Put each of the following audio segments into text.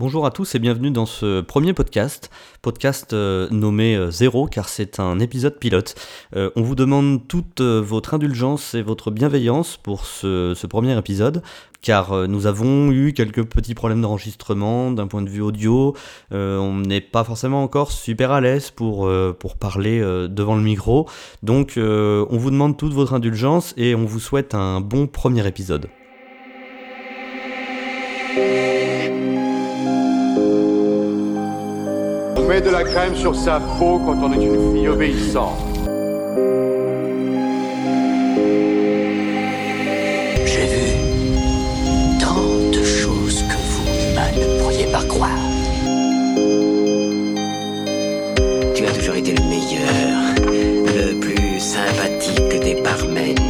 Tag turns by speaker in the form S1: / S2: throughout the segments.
S1: Bonjour à tous et bienvenue dans ce premier podcast, podcast euh, nommé euh, Zéro car c'est un épisode pilote. Euh, on vous demande toute votre indulgence et votre bienveillance pour ce, premier épisode car nous avons eu quelques petits problèmes d'enregistrement d'un point de vue audio. on n'est pas forcément encore super à l'aise pour, pour parler devant le micro. Donc on vous demande toute votre indulgence et on vous souhaite un bon premier épisode.
S2: Met de la crème sur sa peau quand on est une fille obéissante.
S3: J'ai vu tant de choses que vous, ne pourriez pas croire. Tu as toujours été le meilleur, le plus sympathique des barmen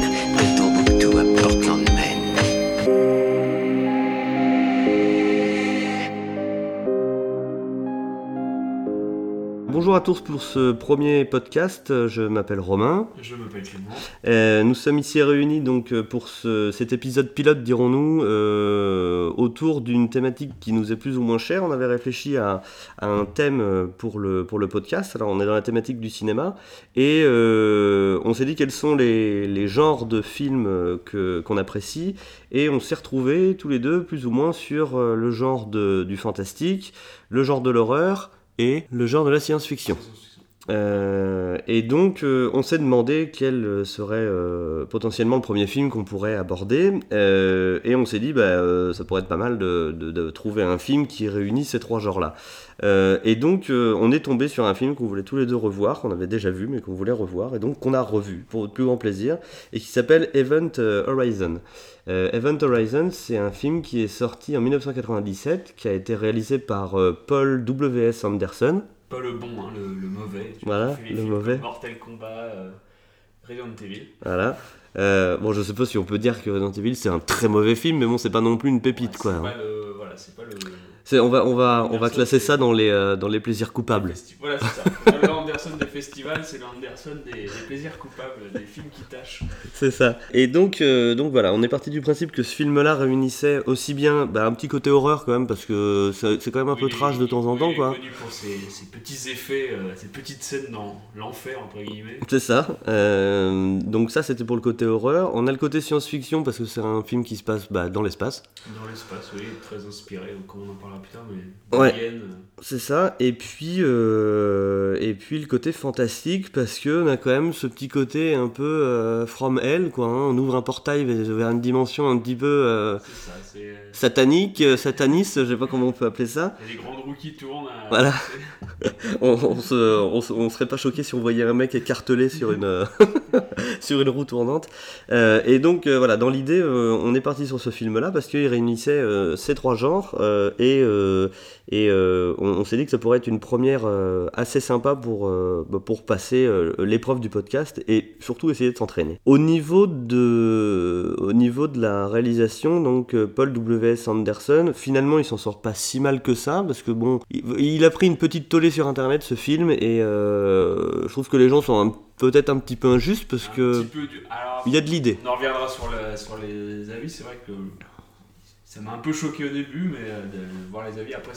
S1: Bonjour à tous pour ce premier podcast. Je m'appelle Romain.
S4: Je m'appelle Clément.
S1: Euh, nous sommes ici réunis donc euh, pour ce- cet épisode pilote, dirons-nous, euh, autour d'une thématique qui nous est plus ou moins chère. On avait réfléchi à, à un thème pour le, pour le podcast. Alors on est dans la thématique du cinéma et euh, on s'est dit quels sont les, les genres de films qu'on apprécie et on s'est retrouvés tous les deux plus ou moins sur le genre de, du fantastique, le genre de l'horreur et le genre de la science-fiction. Euh, et donc, euh, on s'est demandé quel euh, serait potentiellement le premier film qu'on pourrait aborder. Et on s'est dit, bah, ça pourrait être pas mal de, de- trouver un film qui réunit ces trois genres-là. Et donc, on est tombé sur un film qu'on voulait tous les deux revoir, qu'on avait déjà vu, mais qu'on voulait revoir, et donc qu'on a revu pour votre plus grand plaisir, et qui s'appelle Event Horizon. Euh, Event Horizon, c'est un film qui est sorti en 1997, qui a été réalisé par euh, Paul W.S. Anderson.
S4: Pas le bon, hein, le, le mauvais. Tu
S1: Voilà,
S4: vois,
S1: le mauvais.
S4: Mortal Kombat, euh, Resident Evil.
S1: Voilà. Euh, bon, je sais pas si on peut dire que Resident Evil c'est un très mauvais film, mais bon, c'est pas non plus une pépite quoi.
S4: C'est
S1: hein.
S4: pas le. Voilà, c'est pas le.
S1: C'est- on va, on va, on va
S4: Anderson,
S1: classer ça dans les, euh, dans les plaisirs coupables.
S4: festi- Voilà, c'est ça. le Anderson des festivals, c'est l'Anderson des, des plaisirs coupables, des films qui tâchent.
S1: C'est ça. Et donc, euh, donc voilà, on est parti du principe que ce film-là réunissait aussi bien bah, un petit côté horreur quand même, parce que c'est c'est quand même un peu
S4: Oui,
S1: trash de temps en temps quoi.
S4: connu pour ses, ses petits effets, euh, ses petites scènes dans l'enfer, entre guillemets.
S1: C'est ça. Euh, donc ça, c'était pour le côté horreur. On a le côté science-fiction parce que c'est un film qui se passe bah, dans l'espace.
S4: Dans l'espace, oui, très inspiré, donc on en parlera plus tard, mais.
S1: Ouais.
S4: Euh,
S1: C'est ça, et puis, euh, et puis le côté fantastique, parce que on a quand même ce petit côté un peu euh, from hell, quoi. hein. On ouvre un portail vers vers une dimension un petit peu euh,
S4: c'est ça, c'est.
S1: Satanique, euh, sataniste, je sais pas comment on peut appeler ça.
S4: Il y a des grandes roues qui tournent. euh,
S1: Voilà. On, on, se, on, se- on serait pas choqué si on voyait un mec écartelé sur une, sur une roue tournante. Euh, et donc euh, voilà, dans l'idée, euh, on est parti sur ce film-là parce qu'il réunissait ces trois genres et, et on, s'est dit que ça pourrait être une première assez sympa pour, bah, pour passer l'épreuve du podcast et surtout essayer de s'entraîner. Au niveau de, au niveau de la réalisation, donc Paul W.S. Anderson, finalement il s'en sort pas si mal que ça parce que bon, il, a pris une petite tollée sur internet ce film et euh, je trouve que les gens sont peut-être un petit peu injustes parce
S4: un
S1: que
S4: petit peu du- Alors,
S1: il y a de l'idée.
S4: On en reviendra sur, sur les avis. C'est vrai que ça m'a un peu choqué au début, mais euh, de voir les avis après,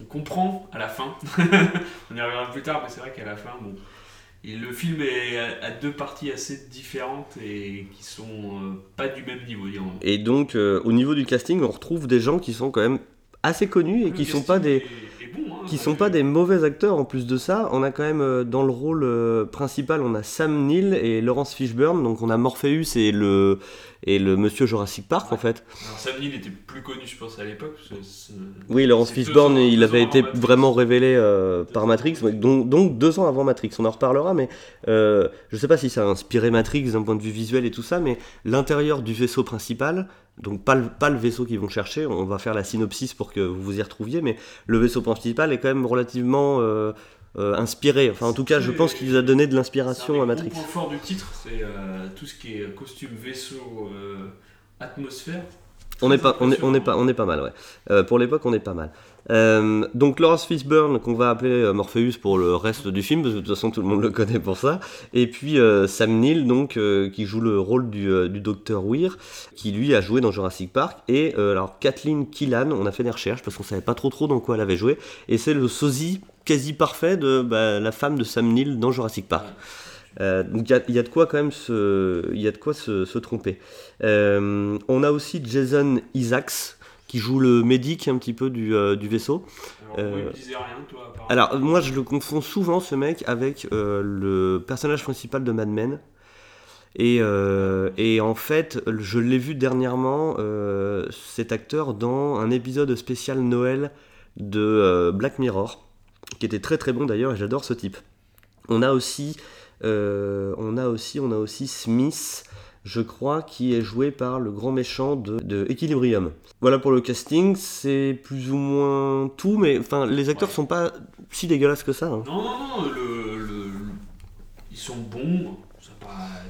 S4: on comprend à la fin. on y reviendra plus tard, mais c'est vrai qu'à la fin, bon. Et le film est à, deux parties assez différentes et qui sont euh, pas du même niveau.
S1: Et donc euh, au niveau du casting, on retrouve des gens qui sont quand même assez connus et
S4: Le
S1: qui sont pas des
S4: est bon, hein,
S1: qui sont pas des mauvais acteurs en plus de ça. On a quand même euh, dans le rôle euh, principal, on a Sam Neill et Laurence Fishburne. Donc on a Morpheus et le et le monsieur Jurassic Park en fait.
S4: Alors Sam Neill était plus connu, je pense, à l'époque.
S1: Oui, Laurence Fishburne,
S4: ans-
S1: il avait été vraiment révélé euh, par Matrix. donc, donc deux ans avant Matrix. On en reparlera, mais euh, je sais pas si ça a inspiré Matrix d'un point de vue visuel et tout ça, mais l'intérieur du vaisseau principal, donc pas le, pas le vaisseau qu'ils vont chercher, on va faire la synopsis pour que vous vous y retrouviez, mais le vaisseau principal est quand même relativement euh, euh, inspiré. Enfin, en tout cas, je pense qu'il nous a donné de l'inspiration à Matrix.
S4: points forts du titre, c'est euh, tout ce qui est costume, vaisseau, atmosphère.
S1: On est pas, on est, on est pas, on est pas mal, ouais. Pour l'époque, on est pas mal. Euh, donc Lawrence Fishburne, qu'on va appeler euh, Morpheus pour le reste du film, parce que de toute façon tout le monde le connaît pour ça. Et puis euh, Sam Neill, donc, qui joue le rôle du, du docteur Weir, qui lui a joué dans Jurassic Park. Et alors Kathleen Killan, on a fait des recherches parce qu'on savait pas trop trop dans quoi elle avait joué. Et c'est le sosie quasi parfait de bah, la femme de Sam Neill dans Jurassic Park. Donc il y a, de quoi quand même se, y a de quoi se, tromper. On a aussi Jason Isaacs qui joue le médic un petit peu du, euh, du vaisseau.
S4: Alors, moi, il
S1: Euh,
S4: rien, toi.
S1: Alors moi je le confonds souvent ce mec avec euh, le personnage principal de Mad Men. Et, euh, et en fait, je l'ai vu dernièrement, euh, cet acteur, dans un épisode spécial Noël de euh, Black Mirror, qui était très très bon d'ailleurs, et j'adore ce type. On a aussi, on a aussi, on a aussi Smith, je crois, qui est joué par le grand méchant de, de Equilibrium. Voilà pour le casting, c'est plus ou moins tout, mais enfin les acteurs
S4: Ouais.
S1: sont pas si dégueulasses que ça. hein.
S4: Non, non, non, le, le- le- ils sont bons.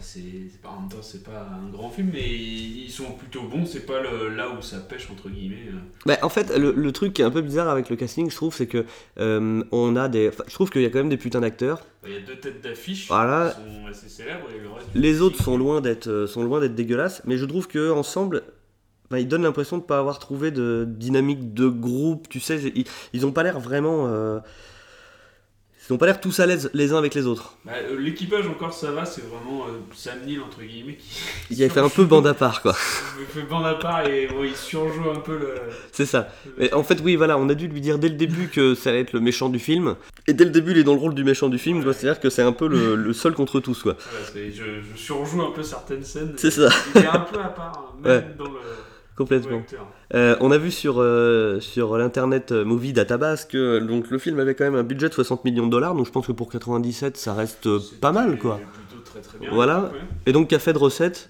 S4: C'est pas, en même temps, c'est pas un grand film, mais ils sont plutôt bons. C'est pas le- là où ça pêche, entre guillemets. euh.
S1: Bah, en fait, le, le truc qui est un peu bizarre avec le casting, je trouve, c'est que euh, on a des, je trouve qu'il y a quand même des putains d'acteurs.
S4: Il y a deux têtes d'affiche
S1: Voilà.
S4: qui sont assez célèbres et le reste.
S1: Les autres sont loin d'être, euh, sont loin d'être dégueulasses, mais je trouve que ensemble, bah, ils donnent l'impression de pas avoir trouvé de dynamique de groupe. Tu sais, ils, ils ont pas l'air vraiment, euh, ils ont pas l'air tous à l'aise les uns avec les autres.
S4: Bah, euh, l'équipage encore ça va, c'est vraiment euh, Sam Neill entre guillemets qui.
S1: Il a fait un peu bande à part, quoi.
S4: Il fait bande à part et bon, il surjoue un peu le.
S1: C'est ça. Mais en fait, oui, voilà, on a dû lui dire dès le début que ça allait être le méchant du film. Et dès le début, il est dans le rôle du méchant du film. C'est-à-dire que c'est un peu le, le seul contre tous, quoi.
S4: Voilà, c'est- je, je surjoue un peu certaines scènes.
S1: C'est ça.
S4: Il est un peu à part, hein, même dans le.
S1: Complètement. Euh, on a vu sur, euh, sur l'internet euh, Movie Database que donc, le film avait quand même un budget de 60 millions de dollars, donc je pense que pour 97 ça reste pas mal quoi.
S4: Plutôt très très bien.
S1: Voilà.
S4: ouais.
S1: Et donc qu'a fait de recettes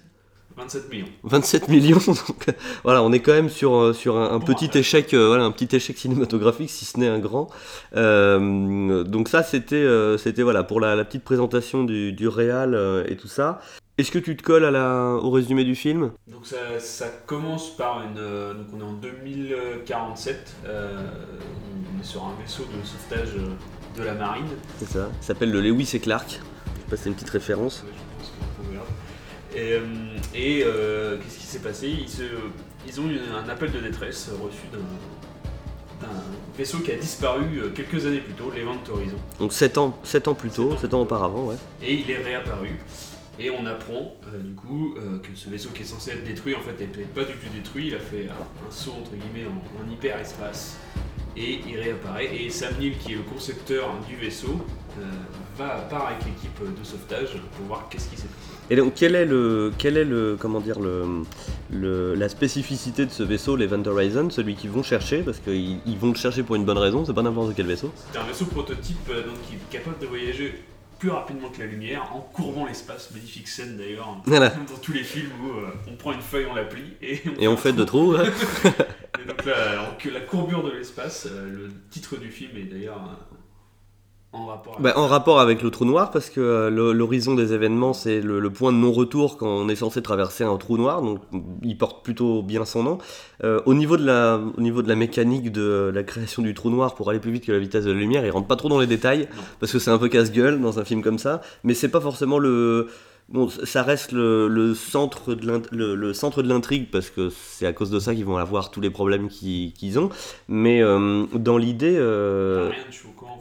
S4: 27 millions.
S1: 27 millions, donc voilà, on est quand même sur, sur un, un
S4: Bon,
S1: petit échec, euh, voilà, un petit échec cinématographique, si ce n'est un grand. Euh, donc ça, c'était, euh, c'était voilà pour la, la petite présentation du, du réal et tout ça. Est-ce que tu te colles à la, au résumé du film?
S4: Donc ça, ça commence par une. euh, donc on est en 2047. euh, on est sur un vaisseau de sauvetage euh, de la marine.
S1: C'est ça. Il s'appelle le Lewis et Clark. Je sais pas si c'est une petite référence.
S4: Ouais, je pense. Et, et, euh, qu'est-ce qui s'est passé? Ils, se- ils ont eu un appel de détresse reçu d'un, vaisseau qui a disparu quelques années plus tôt, l'Event Horizon.
S1: Donc 7 ans, 7 ans plus tôt, 7 ans auparavant, ouais.
S4: Et il est réapparu. Et on apprend euh, du coup euh, que ce vaisseau qui est censé être détruit, en fait, n'est pas du tout détruit. Il a fait un, un saut entre guillemets en, en hyperespace et il réapparaît. Et Sam Neill, qui est le concepteur du vaisseau, euh, va part avec l'équipe de sauvetage pour voir qu'est-ce qui s'est passé.
S1: Et donc quel est le, quel est le, comment dire le, le- la spécificité de ce vaisseau, l'Event Horizon, celui qu'ils vont chercher, parce qu'ils ils vont le chercher pour une bonne raison, c'est pas n'importe quel vaisseau.
S4: C'est un vaisseau prototype euh, donc, qui est capable de voyager plus rapidement que la lumière en courbant l'espace. Magnifique scène d'ailleurs
S1: Voilà.
S4: dans tous les films où euh, on prend une feuille, on la plie et
S1: Et on fait de trous. hein.
S4: Et donc là, en- que la courbure de l'espace, euh, le titre du film est d'ailleurs euh, en rapport avec
S1: Bah, en rapport avec le trou noir, parce que euh, l'horizon des événements, c'est le, le point de non-retour quand on est censé traverser un trou noir, donc il porte plutôt bien son nom. Euh, au, niveau de la, au niveau de la mécanique de la création du trou noir pour aller plus vite que la vitesse de la lumière, il rentre pas trop dans les détails, parce que c'est un peu casse-gueule dans un film comme ça, mais c'est pas forcément le. Bon, ça reste le, le centre de l'intrigue parce que c'est à cause de ça qu'ils vont avoir tous les problèmes qu'ils qu'ils ont. Mais euh, dans l'idée, euh,
S4: rien de choquant.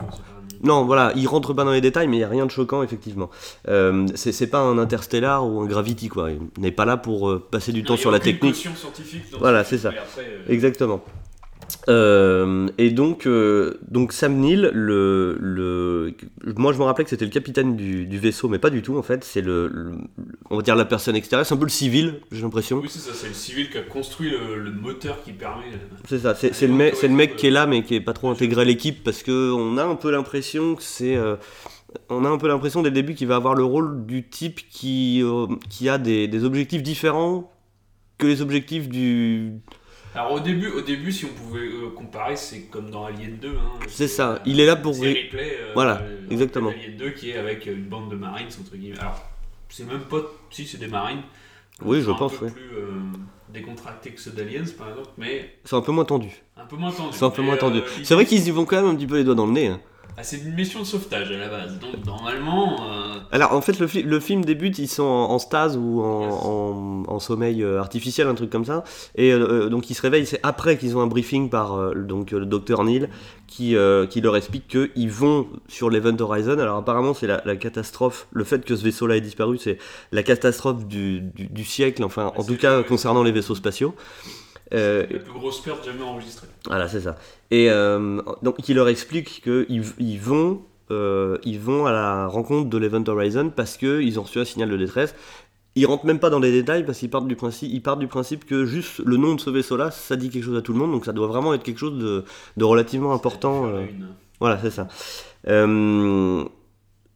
S1: Non, voilà, il rentre pas dans les détails, mais il n'y a rien de choquant, effectivement. Euh, c'est pas un Interstellar ou un Gravity, quoi. Il n'est pas là pour euh, passer du
S4: Non,
S1: temps sur la technique.
S4: scientifique dans
S1: Voilà,
S4: ce
S1: c'est ça.
S4: après, euh,
S1: Exactement. Euh, et donc, euh, donc Sam Neill, le, le, moi je me rappelais que c'était le capitaine du, du vaisseau, mais pas du tout en fait. C'est le, le- on va dire la personne extérieure, c'est un peu le civil, j'ai l'impression.
S4: Oui, c'est ça, c'est le civil qui a construit le, le moteur qui permet. euh,
S1: C'est ça, c'est le, mec- c'est le mec qui est là mais qui est pas trop intégré à l'équipe parce que on a un peu l'impression que c'est. euh, on a un peu l'impression dès le début qu'il va avoir le rôle du type qui, qui a des, des objectifs différents que les objectifs du.
S4: Alors au début, au début, si on pouvait euh, comparer, c'est comme dans Alien 2. Hein,
S1: C'est ça, il est là pour
S4: C'est
S1: ré-
S4: Ripley, euh,
S1: Voilà,
S4: euh,
S1: exactement.
S4: Alien 2 qui est avec une bande de marines entre guillemets. Alors c'est même pas, si c'est des marines,
S1: Oui, je pense,
S4: Un peu
S1: ouais.
S4: plus euh, décontractés que ceux d'Aliens, par exemple, mais
S1: C'est un peu moins tendu.
S4: un peu moins tendu.
S1: C'est un peu moins tendu.
S4: euh,
S1: C'est vrai qu'ils y vont quand même un petit peu les doigts dans le nez. hein.
S4: Ah, c'est une mission de sauvetage à la base. Donc normalement, euh,
S1: Alors en fait le, fi- le film débute, ils sont en, en stase ou en,
S4: Yes.
S1: en- en sommeil euh, artificiel, un truc comme ça. Et euh, donc ils se réveillent, c'est après qu'ils ont un briefing par euh, donc, le docteur Neil qui, qui leur explique qu'ils vont sur l'Event Horizon. Alors apparemment c'est la, la catastrophe, le fait que ce vaisseau-là ait disparu, c'est la catastrophe du, du- du siècle, enfin en
S4: C'est
S1: tout cas concernant les vaisseaux spatiaux. Euh,
S4: la plus grosse perte jamais enregistrée.
S1: voilà, c'est ça. Et euh, donc, il leur explique qu'ils ils vont, euh, ils vont à la rencontre de l'Event Horizon parce qu'ils ont reçu un signal de détresse. Ils rentrent même pas dans les détails parce qu'ils partent du principe, ils partent du principe que juste le nom de ce vaisseau-là, ça dit quelque chose à tout le monde, donc ça doit vraiment être quelque chose de, de relativement important. Euh, voilà, c'est ça. Euh,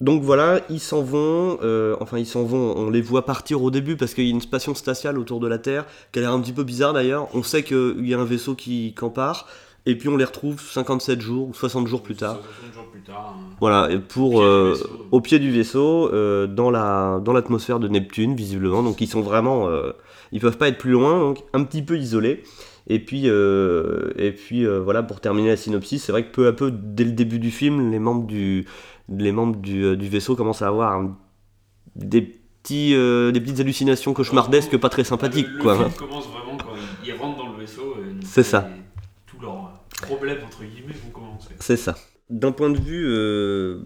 S1: donc voilà, ils s'en vont. euh, enfin, ils s'en vont. On les voit partir au début parce qu'il y a une station spatiale autour de la Terre qui a l'air un petit peu bizarre d'ailleurs. On sait qu'il y a un vaisseau qui, part. Et puis on les retrouve 57 jours ou 60 jours plus tard.
S4: 60 jours plus tard. hein.
S1: Voilà, et
S4: Au
S1: pour
S4: pied du
S1: euh,
S4: vaisseau.
S1: au pied du vaisseau, euh, dans la dans l'atmosphère de Neptune visiblement. Donc ils sont vraiment, ils peuvent pas être plus loin, donc un petit peu isolés. Et puis euh, et puis euh, voilà pour terminer la synopsis, c'est vrai que peu à peu dès le début du film, les membres du les membres du, euh, du vaisseau commencent à avoir un- des petits euh, des petites hallucinations cauchemardesques, pas très sympathiques
S4: le, le
S1: quoi.
S4: film commence vraiment quand ils, ils rentrent dans le vaisseau.
S1: C'est ça.
S4: Tous leurs problèmes entre guillemets vont commencer.
S1: C'est ça. D'un point de vue, euh,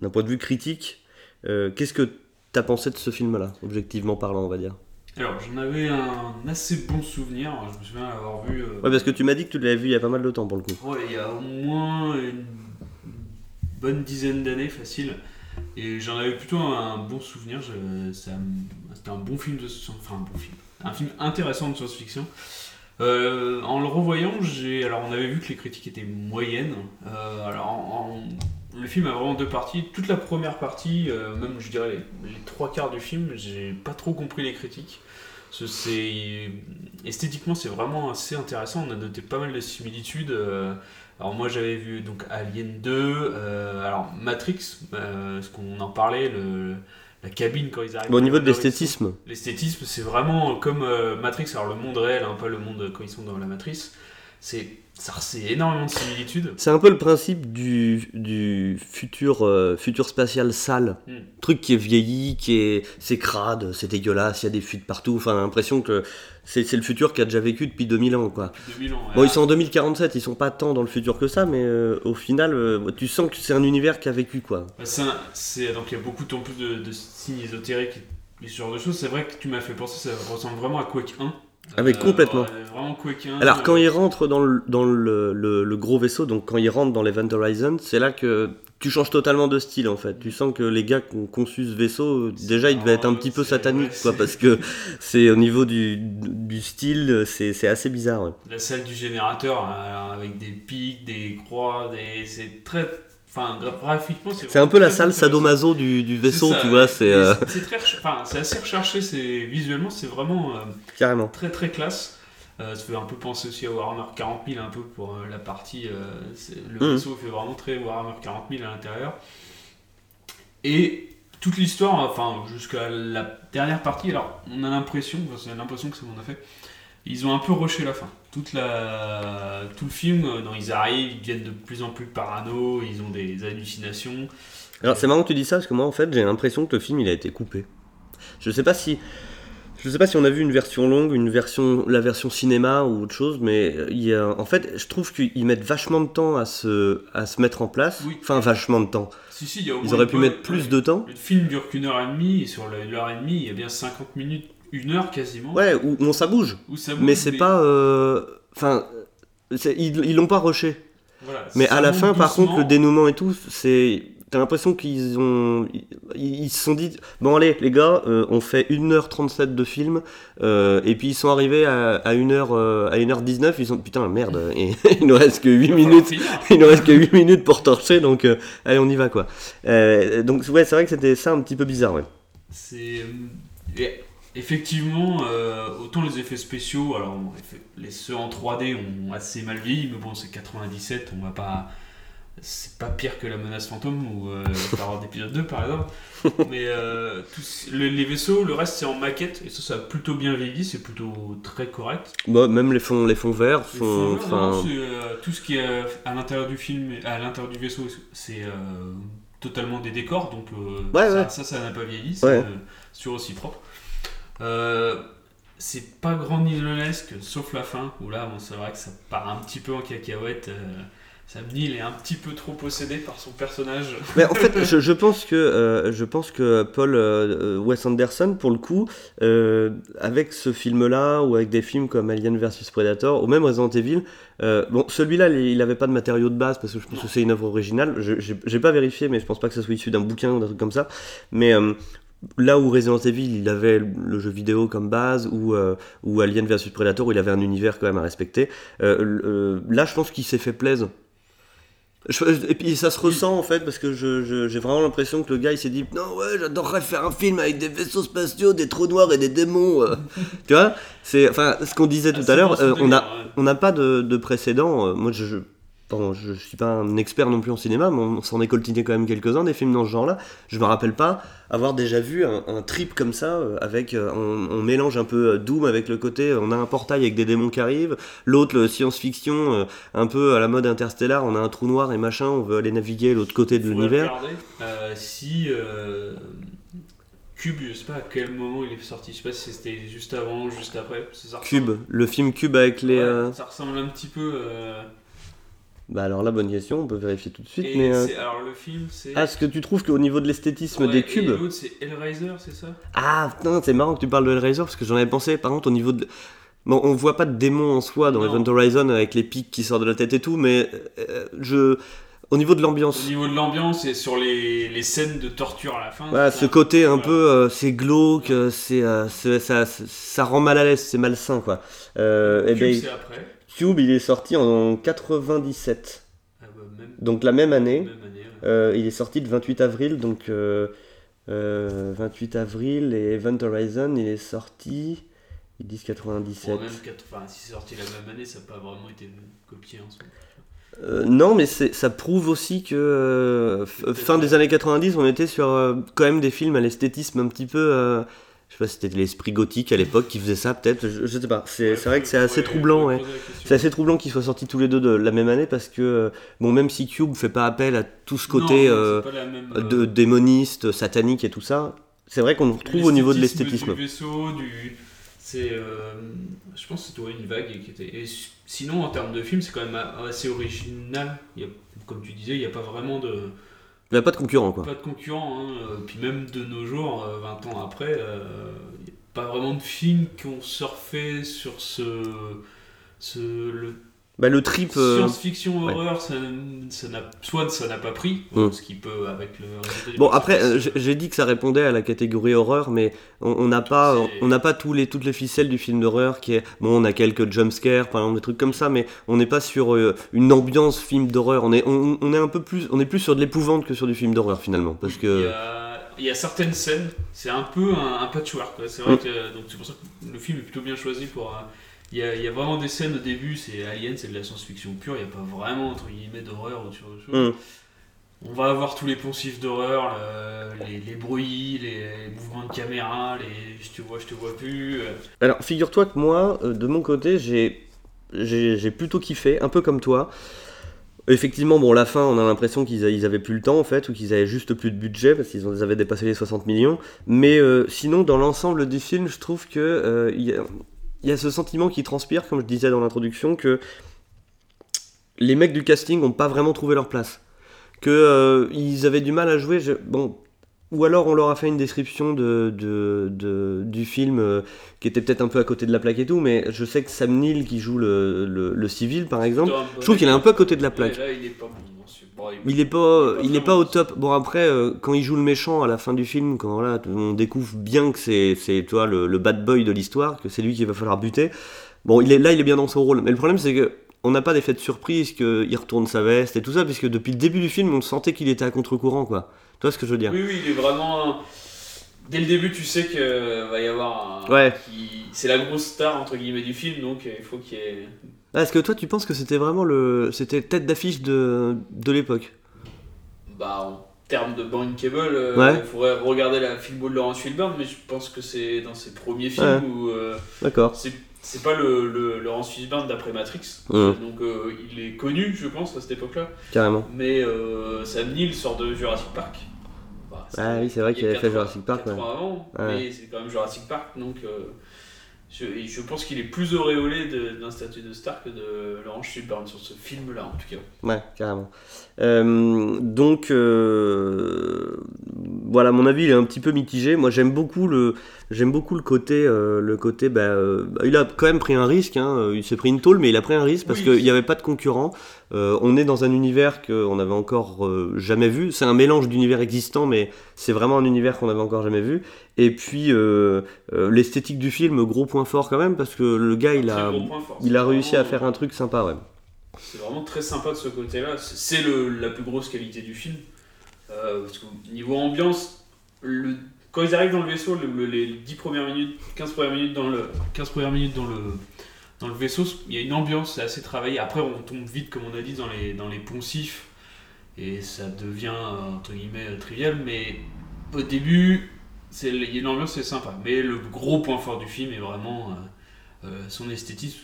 S1: d'un point de vue critique, euh, qu'est-ce que t'as pensé de ce film-là, objectivement parlant, on va dire?
S4: Alors j'en avais un assez bon souvenir. Je me souviens l'avoir vu. euh,
S1: Ouais, parce que tu m'as dit que tu l'avais vu il y a pas mal de temps pour le coup.
S4: Ouais, il y a au moins une bonne dizaine d'années facile. Et j'en avais plutôt un bon souvenir. C'était un bon film de enfin un bon film, un film intéressant de science-fiction. Euh, en le revoyant, j'ai alors on avait vu que les critiques étaient moyennes. Euh, alors le film a vraiment deux parties. Toute la première partie, euh, même je dirais les, les trois quarts du film, j'ai pas trop compris les critiques. Ce- C'est esthétiquement c'est vraiment assez intéressant. On a noté pas mal de similitudes. Euh, alors moi j'avais vu donc Alien 2, euh, alors Matrix, euh, ce qu'on en parlait, le, la cabine quand ils arrivent.
S1: Bon, au niveau de l'esthétisme,
S4: L'esthétisme, c'est vraiment comme euh, Matrix, alors le monde réel, hein, pas le monde quand ils sont dans la matrice. C'est, ça, c'est énormément de similitudes.
S1: c'est un peu le principe du, du futur, euh, futur spatial sale.
S4: Hmm.
S1: Truc qui est vieilli, qui est, c'est crade, c'est dégueulasse, il y a des fuites partout. Enfin, l'impression que c'est, c'est le futur qui a déjà vécu depuis 2000 ans, quoi.
S4: Depuis 2000 ans.
S1: Bon, ils sont en 2047, ils sont pas tant dans le futur que ça, mais euh, au final, euh, tu sens que c'est un univers qui a vécu, quoi.
S4: bah, c'est donc il y a beaucoup en plus de, de signes ésotériques et ce genre de choses. C'est vrai que tu m'as fait penser, ça ressemble vraiment à Quake 1.
S1: Ah, complètement.
S4: vraiment 1.
S1: Alors, quand
S4: euh,
S1: ils rentrent dans le, dans le, le- le gros vaisseau, donc quand ils rentrent dans l'Event Horizon, c'est là que tu changes totalement de style en fait. Tu sens que les gars qui ont conçu ce vaisseau, euh, déjà ils devaient être un petit peu sataniques
S4: ouais,
S1: quoi,
S4: c'est-
S1: parce que c'est au niveau du, du style, c'est c'est assez bizarre. ouais.
S4: La salle du générateur euh, avec des pics, des croix, des... c'est très. Enfin, gra- graphiquement, c'est
S1: C'est un peu la salle sadomaso du, du vaisseau, tu vois, c'est euh,
S4: c'est très recher- enfin, c'est assez recherché, c'est visuellement c'est vraiment euh,
S1: carrément.
S4: très très classe. Euh, ça fait un peu penser aussi à Warhammer 40 000 un peu pour la partie. le
S1: Mhm.
S4: vaisseau fait vraiment très Warhammer 40 000 à l'intérieur. Et toute l'histoire, enfin jusqu'à la dernière partie, alors on a l'impression, c'est l'impression que ça m'en a fait. Ils ont un peu rushé la fin. Toute la, tout le film, euh, non, ils arrivent, ils deviennent de plus en plus parano, ils ont des hallucinations.
S1: Alors c'est marrant que tu dis ça parce que moi en fait j'ai l'impression que le film il a été coupé. Je sais pas si je sais pas si on a vu une version longue, une version la version cinéma ou autre chose, mais euh, il y a, en fait je trouve qu'ils mettent vachement de temps à se à se mettre en place.
S4: Oui.
S1: Enfin vachement de temps.
S4: Si, si, il y a au
S1: Ils auraient pu mettre plus
S4: ouais.
S1: de temps.
S4: Le film dure qu'une heure et demie, et sur l'heure et demie, il y a bien 50 minutes, une heure quasiment.
S1: Ouais, ou non ça bouge.
S4: Où ça
S1: Mais c'est pas euh, enfin c'est- ils l'ont pas rushé.
S4: voilà,
S1: Mais à la fin, par contre, le dénouement et tout, c'est. T'as l'impression qu'ils ont. Ils, se sont dit Bon, allez, les gars, euh, on fait 1h37 de film. euh, et puis ils sont arrivés à, à 1h, euh, à 1h19. Ils ont. Putain, merde, et, il nous reste que 8
S4: Il va falloir
S1: minutes. Il nous reste que 8 minutes pour torcher, donc euh, allez, on y va quoi. Euh, donc, ouais, c'est vrai que c'était ça un petit peu bizarre, ouais.
S4: C'est. euh, effectivement, euh, autant les effets spéciaux, alors les ceux en 3D ont assez mal vieilli, mais bon, c'est 97, on va pas. c'est pas pire que la menace fantôme ou euh, Star Wars épisode 2 par exemple. Mais euh, tous- les vaisseaux, le reste c'est en maquette et ça, ça a plutôt bien vieilli, c'est plutôt très correct.
S1: Bah, même les fonds, les fonds verts
S4: Les
S1: sont.
S4: fonds, non, euh, tout ce qui est à l'intérieur du film, à l'intérieur du vaisseau, c'est totalement des décors, donc
S1: Ouais,
S4: ça,
S1: ouais.
S4: ça, ça n'a pas vieilli, c'est
S1: Ouais.
S4: toujours aussi propre. Euh, c'est pas grand Nilesque, sauf la fin, où là, bon, c'est vrai que ça part un petit peu en cacahuète. euh, Sam Neill est un petit peu trop possédé par son personnage.
S1: Mais en fait, je, je pense que euh, je pense que Paul euh, euh, Wes Anderson, pour le coup, euh, avec ce film-là ou avec des films comme Alien vs Predator ou même Resident Evil, bon, celui-là, il il avait pas de matériaux de base parce que je pense que c'est une œuvre originale. Je- J'ai j'ai pas vérifié, mais je pense pas que ça soit issu d'un bouquin ou d'un truc comme ça. Mais Là où Resident Evil, il avait le jeu vidéo comme base, ou, euh, ou Alien vs Predator, où il avait un univers quand même à respecter, euh, euh, là je pense qu'il s'est fait plaisir. Et puis ça se ressent en fait parce que j'ai vraiment l'impression que le gars il s'est dit non ouais j'adorerais faire un film avec des vaisseaux spatiaux, des trous noirs et des démons. tu vois c'est enfin ce qu'on disait
S4: Ah,
S1: tout
S4: c'est
S1: à l'heure. on a on n'a pas de, de précédent. moi je bon, je suis pas un expert non plus en cinéma, mais on s'en est coltiné quand même quelques uns des films dans ce genre-là. Je me rappelle pas avoir déjà vu un, un trip comme ça euh, avec euh, on, on mélange un peu euh, Doom avec le côté on a un portail avec des démons qui arrivent, l'autre le science-fiction euh, un peu à la mode interstellar, on a un trou noir et machin, on veut aller naviguer l'autre côté de l'univers.
S4: Euh, si Cube, je sais pas à quel moment il est sorti, je sais pas si c'était juste avant, juste après. Ça
S1: Cube, le film Cube avec les.
S4: Ouais, Ça ressemble un petit peu.
S1: Bah alors là bonne question, on peut vérifier tout de suite.
S4: et
S1: mais euh,
S4: alors le film c'est.
S1: ah, est-ce que tu trouves qu'au niveau de l'esthétisme
S4: Ouais,
S1: des
S4: et
S1: cubes,
S4: l'autre c'est Hellraiser, c'est ça?
S1: Ah putain, c'est marrant que tu parles de Hellraiser parce que j'en avais pensé. Par contre, au niveau de. Bon, on voit pas de démons en soi dans. Event Horizon avec les pics qui sortent de la tête et tout, mais euh, je. Au niveau de
S4: Au
S1: l'ambiance,
S4: niveau de l'ambiance et sur les, les scènes de torture à la fin.
S1: voilà, ce
S4: un-
S1: côté un
S4: voilà.
S1: peu. euh, c'est glauque, euh, c'est, euh, ça, ça rend mal à l'aise, c'est malsain quoi. Euh, et ben,
S4: c'est après.
S1: Cube, il est sorti en 97,
S4: Ah bah, même,
S1: donc la même année.
S4: même année. ouais.
S1: Euh, il est sorti le 28 avril, donc euh, euh, 28 avril, et Event Horizon, il est sorti. Ils disent 97.
S4: Bon, même quatre- enfin, si c'est sorti la même année, ça n'a pas vraiment été copié en soi.
S1: Euh, non, mais ça prouve aussi que euh, fin des années 90, on était sur euh, quand même des films à l'esthétisme un petit peu. Je sais pas si c'était l'esprit gothique à l'époque qui faisait ça, peut-être. Je, je sais pas. C'est
S4: Ouais,
S1: vrai que c'est assez troublant, ouais. C'est assez troublant qu'ils soient sortis tous les deux de la même année parce que, euh, bon, même si Cube fait pas appel à tout ce côté
S4: Non,
S1: euh, de
S4: euh,
S1: démoniste, satanique et tout ça, c'est vrai qu'on le retrouve au niveau de l'esthétisme.
S4: Du vaisseau, du. C'est. euh, je pense que c'était une vague qui était. Et sinon, en termes de film, c'est quand même assez original. Il y a, comme tu disais, il n'y a pas vraiment de.
S1: Il n'y a pas de concurrent, quoi.
S4: Pas de concurrent. hein. Euh, Puis même de nos jours, euh, 20 ans après, euh, il n'y a pas vraiment de films qui ont surfé sur ce. ce le
S1: Bah, le trip. euh,
S4: Science-fiction horreur, ça, ça n'a, soit ça n'a pas pris,
S1: Mm.
S4: ce qui peut avec le
S1: Bon après, euh, j'ai dit que ça répondait à la catégorie horreur, mais on on n'a pas, on n'a pas tous les, toutes les ficelles du film d'horreur qui est, bon, on a quelques jumpscares, par exemple des trucs comme ça, mais on n'est pas sur euh, une ambiance film d'horreur. On est, on, on est un peu plus, on est plus sur de l'épouvante que sur du film d'horreur finalement, parce
S4: Il y,
S1: que
S4: a, il y a certaines scènes, c'est un peu un, un patchwork. C'est vrai
S1: Mm.
S4: que donc c'est pour ça que le film est plutôt bien choisi pour. Il y, a, il y a vraiment des scènes au début, c'est Alien, c'est de la science-fiction pure. Il n'y a pas vraiment entre guillemets d'horreur ou sur autre chose.
S1: Mm.
S4: On va avoir tous les poncifs d'horreur, le- les, les bruits, les, mouvements de caméra, les je te vois, je te vois plus. euh.
S1: Alors, figure-toi que moi, euh, de mon côté, j'ai j'ai j'ai plutôt kiffé, un peu comme toi. Effectivement, bon, la fin, on a l'impression qu'ils ils avaient plus le temps, en fait, ou qu'ils avaient juste plus de budget, parce qu'ils avaient dépassé les 60 millions. Mais euh, sinon, dans l'ensemble du film, je trouve que euh, il y, a, il y a ce sentiment qui transpire, comme je disais dans l'introduction, que les mecs du casting n'ont pas vraiment trouvé leur place. Que euh, ils avaient du mal à jouer. je- bon, ou alors on leur a fait une description de, de- de- du film euh, qui était peut-être un peu à côté de la plaque et tout, mais je sais que Sam Neill qui joue le, le- le civil par exemple, je trouve qu'il est un peu à côté de la plaque.
S4: Ouais, là, il est pas bon. Bon,
S1: Il est pas, il est
S4: vraiment-
S1: pas au top. Bon après, euh, quand il joue le méchant à la fin du film, quand voilà, on découvre bien que c'est, c'est toi le, le bad boy de l'histoire, que c'est lui qu'il va falloir buter. Bon, il est là, il est bien dans son rôle. Mais le problème c'est que on n'a pas d'effet de surprise qu'il retourne sa veste et tout ça, puisque depuis le début du film, on sentait qu'il était à contre-courant, quoi. Tu vois ce que je veux dire
S4: Oui, oui, il est vraiment. Dès le début, tu sais qu'il va y avoir un.
S1: Ouais.
S4: qui- C'est la grosse star entre guillemets du film, donc euh, il faut qu'il y ait.
S1: Ah, Est-ce que toi, tu penses que c'était vraiment le, c'était tête d'affiche de, de l'époque?
S4: Bah, en termes de bankable, euh,
S1: Ouais.
S4: il faudrait regarder la filmo de Laurence Fishburne, mais je pense que c'est dans ses premiers films où euh,
S1: D'accord.
S4: c'est c'est pas le, le Laurence Fishburne d'après Matrix. Donc euh, il est connu, je pense, à cette époque-là.
S1: Carrément.
S4: Mais euh, Sam Neill sort de Jurassic Park. Bah,
S1: Ah oui, c'est vrai qu'il avait fait
S4: 80
S1: Jurassic Park,
S4: 80 avant,
S1: Ouais.
S4: mais c'est quand même Jurassic Park, donc euh, je, pense qu'il est plus auréolé d'un statut de star que de Laurence Fishburne sur ce film-là, en tout cas.
S1: Ouais, carrément. Euh, donc, euh, voilà, mon avis, il est un petit peu mitigé. Moi, j'aime beaucoup le, j'aime beaucoup le côté, euh, le côté, bah, il a quand même pris un risque. hein. Il s'est pris une tôle, mais il a pris un risque parce
S4: Oui.
S1: qu'il n'y avait pas de concurrent. On est dans un univers qu'on n'avait encore jamais vu. C'est un mélange d'univers existants, mais c'est vraiment un univers qu'on n'avait encore jamais vu. Et puis, l'esthétique du film, gros point fort quand même, parce que le gars, il a, il a réussi à faire un truc sympa, ouais.
S4: C'est vraiment très sympa de ce côté-là. C'est la plus grosse qualité du film. Euh, parce que niveau ambiance, quand ils arrivent dans le vaisseau, le- le- les 10 premières minutes, 15 premières minutes dans le, 15 premières minutes dans le, dans le vaisseau, il y a une ambiance, c'est assez travaillé. Après, on tombe vite, comme on a dit, dans les, dans les poncifs. Et ça devient, entre guillemets, trivial. Mais au début, c'est- il y a une ambiance, c'est sympa. Mais le gros point fort du film est vraiment euh, euh, son esthétisme,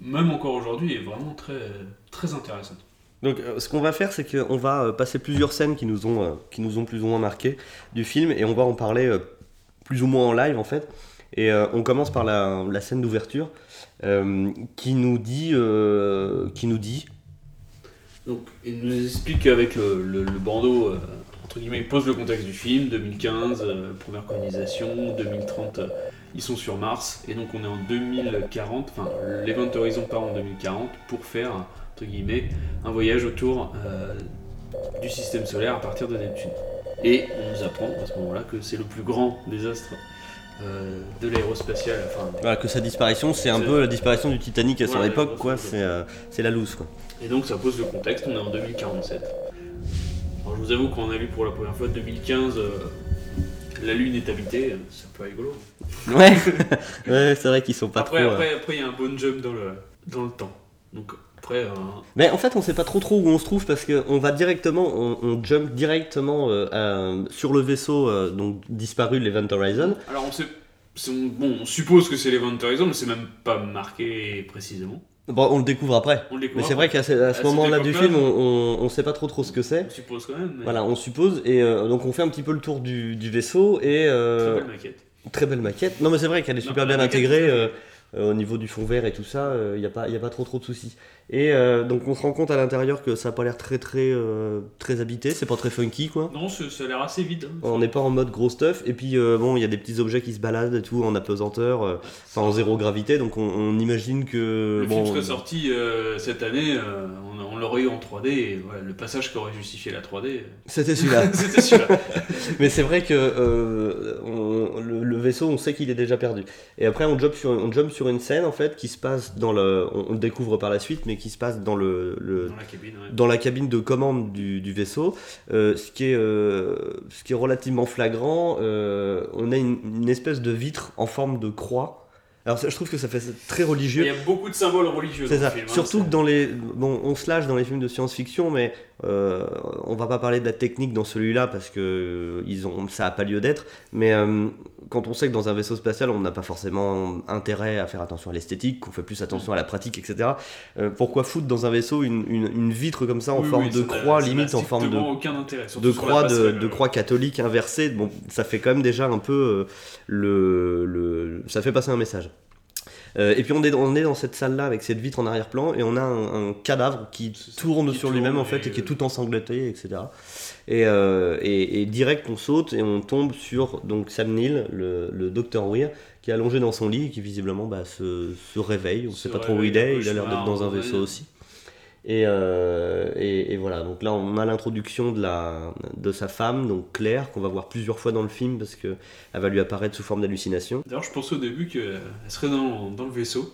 S4: même encore aujourd'hui, est vraiment très, très intéressante.
S1: Donc, euh, ce qu'on va faire, c'est qu'on va euh, passer plusieurs scènes qui nous ont, euh, qui nous ont plus ou moins marqué du film et on va en parler plus ou moins en live en fait. Et euh, on commence par la, la scène d'ouverture euh, qui nous dit, euh, qui nous dit,
S4: Donc, il nous explique qu'avec le, le, le bandeau, euh, entre guillemets, il pose le contexte du film, 2015, euh, première colonisation, 2030, euh, ils sont sur Mars, et donc on est en 2040, enfin, l'Event Horizon part en 2040 pour faire, entre guillemets, un voyage autour euh, du système solaire à partir de Neptune. Et on nous apprend à ce moment-là que c'est le plus grand désastre euh, de l'aérospatiale, enfin,
S1: voilà, que sa disparition, c'est un peu la disparition du Titanic à son époque, quoi. C'est euh, c'est la loose, quoi.
S4: Et donc ça pose le contexte, on est en 2047. Alors je vous avoue qu'on a vu pour la première fois 2015, euh, la Lune est habitée, c'est un peu rigolo.
S1: Ouais, ouais c'est vrai qu'ils sont pas
S4: après,
S1: trop. euh,
S4: après, après, il y a un bon jump dans le, dans le temps. Donc après, euh,
S1: Mais en fait, on sait pas trop trop où on se trouve parce qu'on va directement, on, on jump directement euh, à- sur le vaisseau euh, donc disparu, l'Event Horizon.
S4: alors on sait, bon, on suppose que c'est l'Event Horizon, mais c'est même pas marqué précisément.
S1: Bon, on le découvre après.
S4: On le découvre.
S1: Mais c'est vrai qu'à ce, moment-là du film, on, on sait pas trop trop ce que c'est.
S4: On suppose quand même. Mais
S1: Voilà, on suppose, et euh, donc on fait un petit peu le tour du, du vaisseau, et
S4: Très
S1: euh,
S4: belle maquette.
S1: très belle maquette. Non mais c'est vrai qu'elle est
S4: Non,
S1: super bien
S4: maquette,
S1: intégrée au niveau du fond vert et tout ça, il n'y a, pas- y a pas trop trop de soucis. Et euh, donc on se rend compte à l'intérieur que ça a pas l'air très très euh, très habité, c'est pas très funky quoi.
S4: Non, ça a l'air assez vide. hein.
S1: On n'est pas en mode gros stuff, et puis euh, bon, il y a des petits objets qui se baladent et tout en apesanteur, euh, enfin en zéro gravité, donc on, on imagine que.
S4: Le
S1: bon,
S4: film serait sorti euh, cette année, euh, on, on l'aurait eu en 3D, et voilà, le passage qui aurait justifié la 3D, euh,
S1: C'était celui-là.
S4: c'était celui-là.
S1: Mais c'est vrai que euh, on- le, le vaisseau, on sait qu'il est déjà perdu. Et après, on jump sur, on jump sur une scène en fait qui se passe dans le, on, on le découvre par la suite, mais qui se passe dans le, le-
S4: Dans la cabine, ouais.
S1: dans la cabine de commande du, du vaisseau. Euh, ce qui est, euh, ce qui est relativement flagrant, euh, on a une, une espèce de vitre en forme de croix. Alors ça, je trouve que ça fait très
S4: Il
S1: religieux.
S4: y a beaucoup de symboles religieux
S1: C'est ça.
S4: film. hein,
S1: Surtout que dans les. Bon, on se lâche dans les films de science-fiction, mais euh, on va pas parler de la technique dans celui-là parce que euh, ils ont, ça a pas lieu d'être. Mais euh, quand on sait que dans un vaisseau spatial, on n'a pas forcément intérêt à faire attention à l'esthétique, qu'on fait plus attention à la pratique, etc. euh, pourquoi foutre dans un vaisseau une, une- une vitre comme ça en
S4: Oui,
S1: forme
S4: oui,
S1: de
S4: n'a-
S1: croix,
S4: n'a
S1: limite en forme de,
S4: aucun intérêt,
S1: croix de, croix catholique inversée. Bon, ça fait quand même déjà un peu le, le- ça fait passer un message. Euh, et puis on est, on est dans cette salle-là avec cette vitre en arrière-plan et on a un, un cadavre qui tourne
S4: qui
S1: sur lui-même en fait
S4: et,
S1: et qui est tout ensanglanté, etc. Et, euh, et, et direct on saute et on tombe sur donc Sam Neill, le, le docteur Weir, qui est allongé dans son lit et qui visiblement bah, se, se réveille. On
S4: Se
S1: sait pas trop où il est, il a l'air d'être dans un vaisseau aussi. Et, euh, et, et voilà, donc là on a l'introduction de, la, de sa femme, donc Claire, qu'on va voir plusieurs fois dans le film parce qu'elle va lui apparaître sous forme d'hallucination.
S4: D'ailleurs, je pensais au début qu'elle serait dans, dans le vaisseau.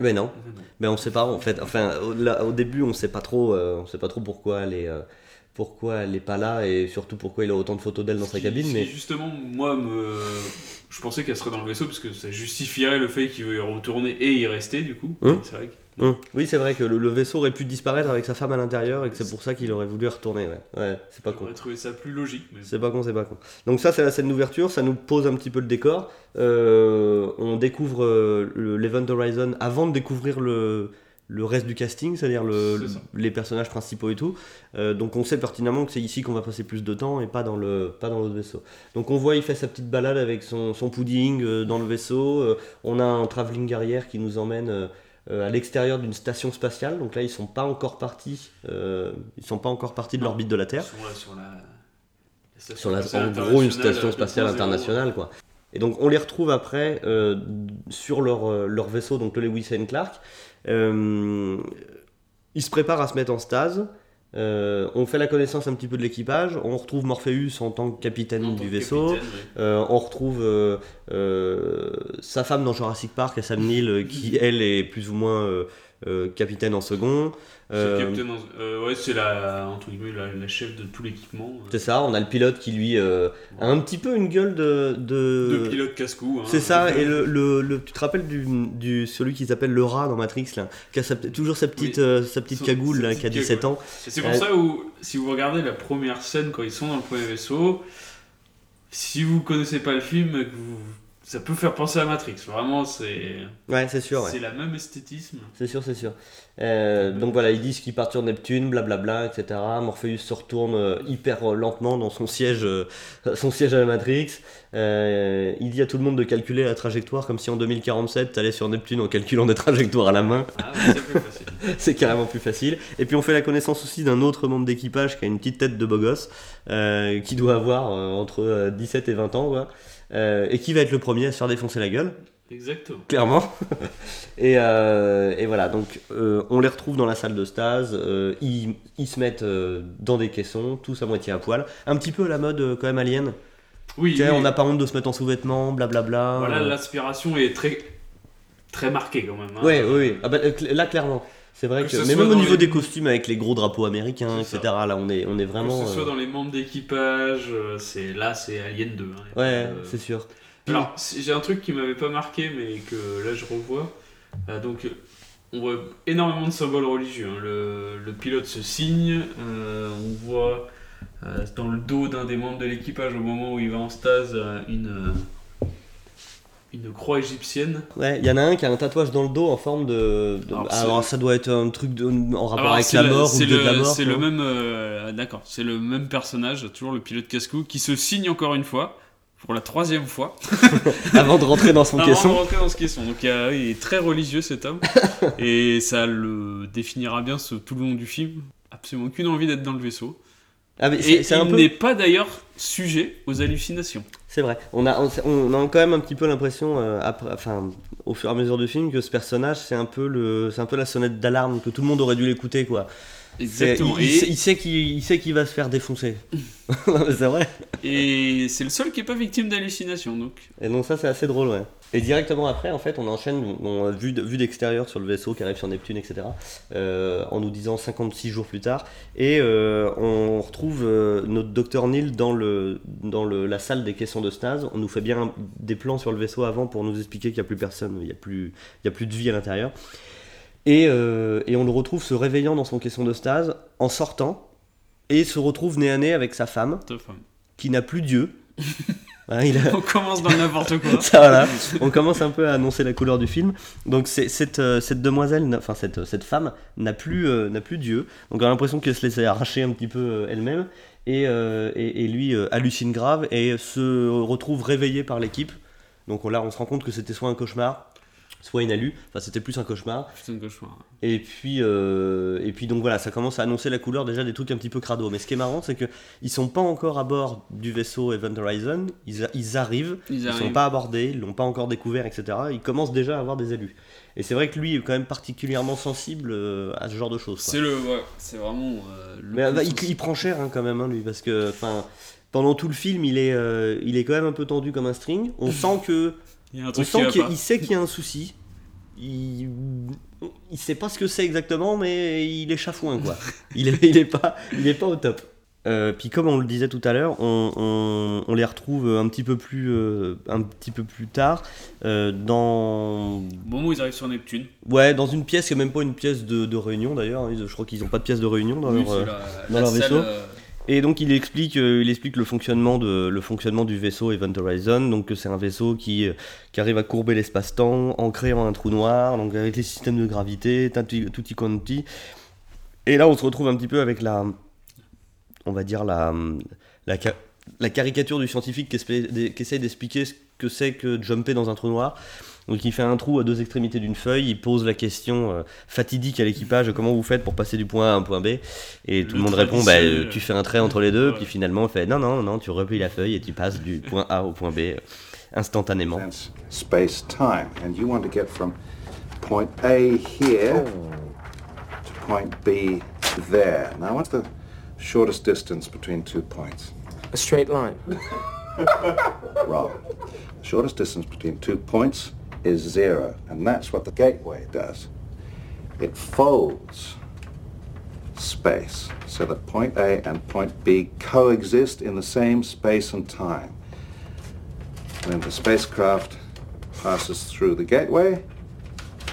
S1: Mais non,
S4: Non.
S1: mais on sait pas en fait. Enfin, au, là, au début on sait pas trop, euh, on sait pas trop pourquoi elle est, euh, pourquoi elle est pas là et surtout pourquoi il a autant de photos d'elle dans sa
S4: qui-
S1: cabine. Mais
S4: justement, moi, me... je pensais qu'elle serait dans le vaisseau parce que ça justifierait le fait qu'il veut y retourner et y rester, du coup.
S1: Hein
S4: c'est vrai que
S1: Hum. Oui, c'est vrai que le, le vaisseau aurait pu disparaître avec sa femme à l'intérieur et que c'est pour ça qu'il aurait voulu retourner. Ouais, ouais c'est pas con.
S4: J'aurais trouvé ça plus logique. Mais...
S1: C'est pas con, c'est pas con. Donc ça, c'est la scène d'ouverture, ça nous pose un petit peu le décor. Euh, on découvre euh, le- l'Event Horizon avant de découvrir le, le reste du casting, c'est-à-dire le, les personnages principaux et tout. Euh, donc on sait pertinemment que c'est ici qu'on va passer plus de temps et pas dans le pas dans l'autre vaisseau. Donc on voit, il fait sa petite balade avec son, son pudding euh, dans le vaisseau. Euh, on a un travelling arrière qui nous emmène à l'extérieur d'une station spatiale. Donc là, ils sont pas encore partis. euh, ils sont pas encore partis de l'orbite de la Terre
S4: sur la, la station
S1: sur la, en gros une station
S4: euh,
S1: spatiale
S4: 2.0.
S1: internationale quoi. Et donc on les retrouve après euh, sur leur, euh, leur vaisseau, donc le Lewis and Clark. Euh, ils se préparent à se mettre en stase. Euh, on fait la connaissance un petit peu de l'équipage. On retrouve Morpheus en tant que capitaine
S4: En
S1: du vaisseau.
S4: capitaine.
S1: Euh, on retrouve euh, sa femme dans Jurassic Park, Sam Neill, qui elle est plus ou moins capitaine en second.
S4: C'est
S1: Euh,
S4: euh, ouais, c'est la, entre guillemets, la, la chef de tout l'équipement.
S1: c'est ça, on a le pilote qui lui euh, a un petit peu une gueule de... de...
S4: De pilote casse-cou. hein.
S1: C'est ça, et le, le, le- tu te rappelles du, du celui qui s'appelle le rat dans Matrix, là, qui a sa- toujours sa petite,
S4: Oui.
S1: euh, sa petite cagoule, là,
S4: petite
S1: qui a 17
S4: cagoule.
S1: ans.
S4: C'est pour ça où, si vous regardez la première scène quand ils sont dans le premier vaisseau, si vous connaissez pas le film, que vous- ça peut faire penser à Matrix. Vraiment, c'est
S1: Ouais, c'est sûr, ouais.
S4: c'est la même esthétisme.
S1: C'est sûr, c'est sûr. Euh, donc voilà, ils disent qu'ils partent sur Neptune, blablabla, etc. Morpheus se retourne euh, hyper euh, lentement dans son siège, son siège à la Matrix. Euh, il dit à tout le monde de calculer la trajectoire comme si en 2047 t'allais sur Neptune en calculant des trajectoires à la main.
S4: Ah, c'est
S1: carrément plus facile. Et puis on fait la connaissance aussi d'un autre membre d'équipage qui a une petite tête de beau gosse, euh, qui doit avoir entre euh, 17 et 20 ans, quoi. Euh, et qui va être le premier à se faire défoncer la gueule,
S4: Exactement.
S1: clairement. et, euh, et voilà, donc euh, on les retrouve dans la salle de stase, ils, ils se mettent dans des caissons, tous à moitié à poil, un petit peu à la mode quand même alien.
S4: Oui,
S1: sais,
S4: oui.
S1: on n'a pas honte de se mettre en sous-vêtements, blablabla.
S4: Voilà, l'aspiration est très très marquée quand même. hein.
S1: Ouais, oui, oui. Ah bah, là, clairement. C'est vrai
S4: Que
S1: que. Mais même au niveau
S4: les-
S1: des costumes avec les gros drapeaux américains, etc. Là, on est, on est
S4: Que
S1: vraiment.
S4: ce soit
S1: euh,
S4: dans les membres d'équipage, euh, c'est là c'est Alien 2. hein,
S1: Ouais,
S4: de-
S1: c'est sûr.
S4: Alors, j'ai un truc qui m'avait pas marqué, mais que là je revois. Euh, donc, on voit énormément de symboles religieux. hein. Le, le pilote se signe, euh, on voit euh, dans le dos d'un des membres de l'équipage au moment où il va en stase une, une croix égyptienne.
S1: Ouais, il y en a un qui a un tatouage dans le dos en forme de. de-
S4: Alors,
S1: Alors, ça doit être un truc de- en rapport
S4: Alors,
S1: avec la mort ou le de la mort.
S4: C'est le même, euh, d'accord, c'est le même personnage, toujours le pilote casse-cou, qui se signe encore une fois, pour la troisième fois.
S1: Avant de rentrer dans son
S4: Avant de
S1: caisson.
S4: rentrer dans ce caisson. Donc il, est très religieux cet homme. et ça le définira bien ce- tout le long du film. Absolument aucune envie d'être dans le vaisseau.
S1: Ah, mais
S4: Et il
S1: peu.
S4: n'est pas d'ailleurs sujet aux hallucinations.
S1: C'est vrai. On a, on, on a quand même un petit peu l'impression, euh, après, enfin, au fur et à mesure du film, que ce personnage, c'est un peu le, c'est un peu la sonnette d'alarme que tout le monde aurait dû l'écouter, quoi.
S4: Exactement.
S1: Il,
S4: Et,
S1: sait- il sait qu'il, il sait qu'il va se faire défoncer. C'est vrai.
S4: et c'est le seul qui n'est pas victime d'hallucinations. Donc
S1: Et donc ça c'est assez drôle ouais. Et directement après en fait on enchaîne on a vu, vue d'extérieur sur le vaisseau qui arrive sur Neptune etc. euh, en nous disant 56 jours plus tard et euh, on retrouve euh, notre docteur Neil dans, le, dans le, la salle des caissons de stase. On nous fait bien des plans sur le vaisseau avant pour nous expliquer qu'il n'y a plus personne, il n'y a, plus- il y a plus de vie à l'intérieur. Et, euh, et on le retrouve se réveillant dans son caisson de stase en sortant et se retrouve nez à nez avec sa femme
S4: femme.
S1: qui n'a plus Dieu. Il a-
S4: On commence dans n'importe quoi.
S1: ça voilà, on commence un peu à annoncer la couleur du film. Donc c'est, cette, euh, cette demoiselle, enfin cette, cette femme n'a plus, euh, n'a plus Dieu. Donc on a l'impression qu'elle se laissait arracher un petit peu euh, elle-même. Et, euh, et, et lui euh, hallucine grave et se retrouve réveillé par l'équipe. Donc on- là on se rend compte que c'était soit un cauchemar, soit une alu. Enfin c'était plus un cauchemar.
S4: De cauchemar.
S1: Et puis, euh, et puis donc voilà, ça commence à annoncer la couleur déjà des trucs un petit peu crado. Mais ce qui est marrant, c'est que ils sont pas encore à bord du vaisseau Event Horizon. Ils, ils arrivent,
S4: Ils
S1: ils, sont
S4: arrivent.
S1: pas abordés, ils l'ont pas encore découvert, etc. Ils commencent déjà à avoir des élus. Et c'est vrai que lui est quand même particulièrement sensible euh, à ce genre de choses.
S4: C'est le, ouais, c'est vraiment. euh, le
S1: Mais bah, il, prend cher hein, quand même, hein, lui, parce que enfin, pendant tout le film, il est, euh, il est quand même un peu tendu comme un string. On sent que
S4: Il y a un
S1: on
S4: truc qui
S1: sent qu'il sait qu'il y a un souci. Il, il sait pas ce que c'est exactement, mais il est chafouin quoi. il, est, il est pas, il est pas au top. Euh, puis comme on le disait tout à l'heure, on, on- on les retrouve un petit peu plus, euh, un petit peu plus tard euh, dans,
S4: Au moment où ils arrivent sur Neptune.
S1: ouais, dans une pièce qui est même pas une pièce de, de réunion d'ailleurs. Je crois qu'ils n'ont pas de pièce de réunion dans
S4: Oui,
S1: leur.
S4: la-
S1: dans
S4: la
S1: leur vaisseau. Et donc il explique, euh, il explique le fonctionnement de, le fonctionnement du vaisseau Event Horizon. Donc c'est un vaisseau qui, euh, qui arrive à courber l'espace-temps en créant un trou noir, donc avec les systèmes de gravité, tutti quanti. Et là on se retrouve un petit peu avec la, on va dire la, la, ca- la caricature du scientifique qui, qui essaie d'expliquer ce que c'est que jumper dans un trou noir. Donc il fait un trou à deux extrémités d'une feuille, il pose la question euh, fatidique à l'équipage comment vous faites pour passer du point A à un point B? Et tout le,
S4: Le
S1: monde répond bah, euh, tu fais un trait entre les deux
S4: Ouais.
S1: puis finalement on fait non non non tu replies la feuille et tu passes du point A au point B euh, instantanément.
S5: space time, and you want to get from point A here to point B there. Now, what's the shortest distance between two points?
S6: A straight line.
S5: Wrong. The shortest distance between two points is zero, and that's what the gateway does. It folds space so that point A and point B coexist in the same space and time. When the spacecraft passes through the gateway,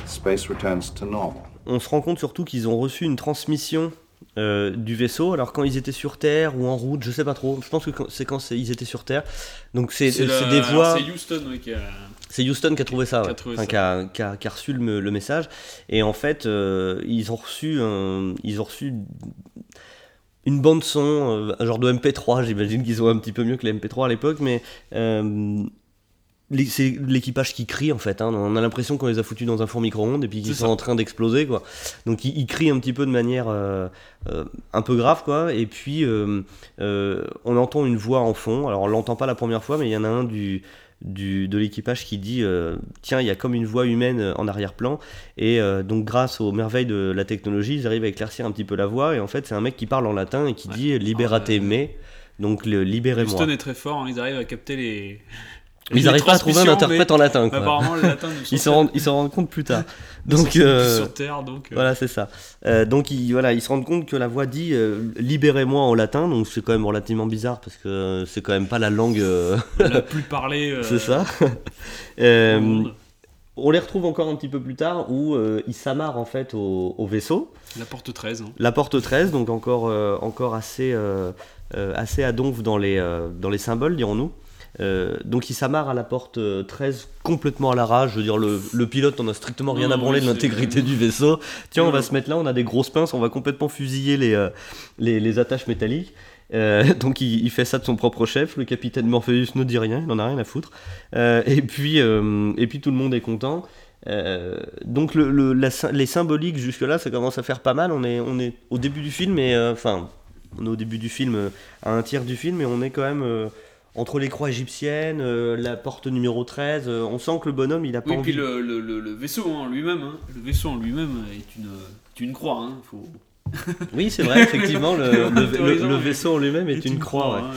S5: space returns to normal.
S1: On se rend compte surtout qu'ils ont reçu une transmission euh, du vaisseau alors quand ils étaient sur Terre ou en route je sais pas trop je pense que c'est quand ils étaient sur Terre donc c'est
S4: la-
S1: des voix
S4: C'est Houston ouais, qui a.
S1: C'est Houston qui a trouvé ça,
S4: Qui a
S1: ouais.
S4: trouvé
S1: Enfin,
S4: ça.
S1: qui, a, qui a- qui a reçu le, le message. Et en fait, euh, ils ont reçu, un- ils ont reçu une bande son, euh, un genre de MP3. J'imagine qu'ils ont un petit peu mieux que les MP3 à l'époque, mais euh, c'est l'équipage qui crie en fait. hein. On a l'impression qu'on les a foutus dans un four micro-ondes et puis qu'ils sont en train d'exploser quoi. Donc ils, ils crient un petit peu de manière euh, euh, un peu grave quoi. Et puis euh, euh, on entend une voix en fond. Alors on l'entend pas la première fois, mais il y en a un du du, de l'équipage qui dit euh, tiens il y a comme une voix humaine euh, en arrière-plan et euh, donc grâce aux merveilles de la technologie ils arrivent à éclaircir un petit peu la voix et en fait c'est un mec qui parle en latin et qui
S4: Ouais.
S1: dit liberate me donc libérez-moi
S4: Houston est très fort, hein, ils arrivent à capter les.
S1: Ils n'arrivent pas à trouver un interprète
S4: mais
S1: en latin quoi.
S4: Apparemment, le latin
S1: ils s'en rendent, ils s'en rendent compte plus tard donc euh,
S4: sur Terre, donc. euh,
S1: voilà c'est ça Euh, donc ils, voilà, ils se rendent compte que la voix dit euh, libérez-moi en latin donc c'est quand même relativement bizarre parce que c'est quand même pas la langue
S4: la plus parlée.
S1: c'est ça. On les retrouve encore un petit peu plus tard où euh, ils s'amarrent en fait au, au vaisseau.
S4: La porte 13. hein.
S1: La porte 13, donc encore, euh, encore assez, euh, assez à donf dans les, dans les symboles, dirons-nous. Euh, donc ils s'amarrent à la porte euh, 13 complètement à la rage. Je veux dire, le, le pilote n'en a strictement rien
S4: Non,
S1: à branler
S4: oui,
S1: de l'intégrité du vaisseau. Tiens, on va se mettre là, on a des grosses pinces, on va complètement fusiller les, euh, les, les attaches métalliques. Euh, donc il, il fait ça de son propre chef. Le capitaine Morpheus ne dit rien, il en a rien à foutre. Euh, et, puis, euh, et puis tout le monde est content. Euh, donc le, le- la sy- les symboliques jusque-là, ça commence à faire pas mal. On est, on est au début du film, et euh, enfin, on est au début du film, euh, à un tiers du film, et on est quand même euh, entre les croix égyptiennes, euh, la porte numéro 13. euh, on sent que le bonhomme, il a pas
S4: Oui,
S1: envie.
S4: puis le, le, vaisseau en lui-même, hein, le vaisseau en lui-même est une, est une croix. Hein, faut...
S1: Oui, c'est vrai, effectivement, le, le- vaisseau en lui-même est, une, croix. ouais.
S4: hein.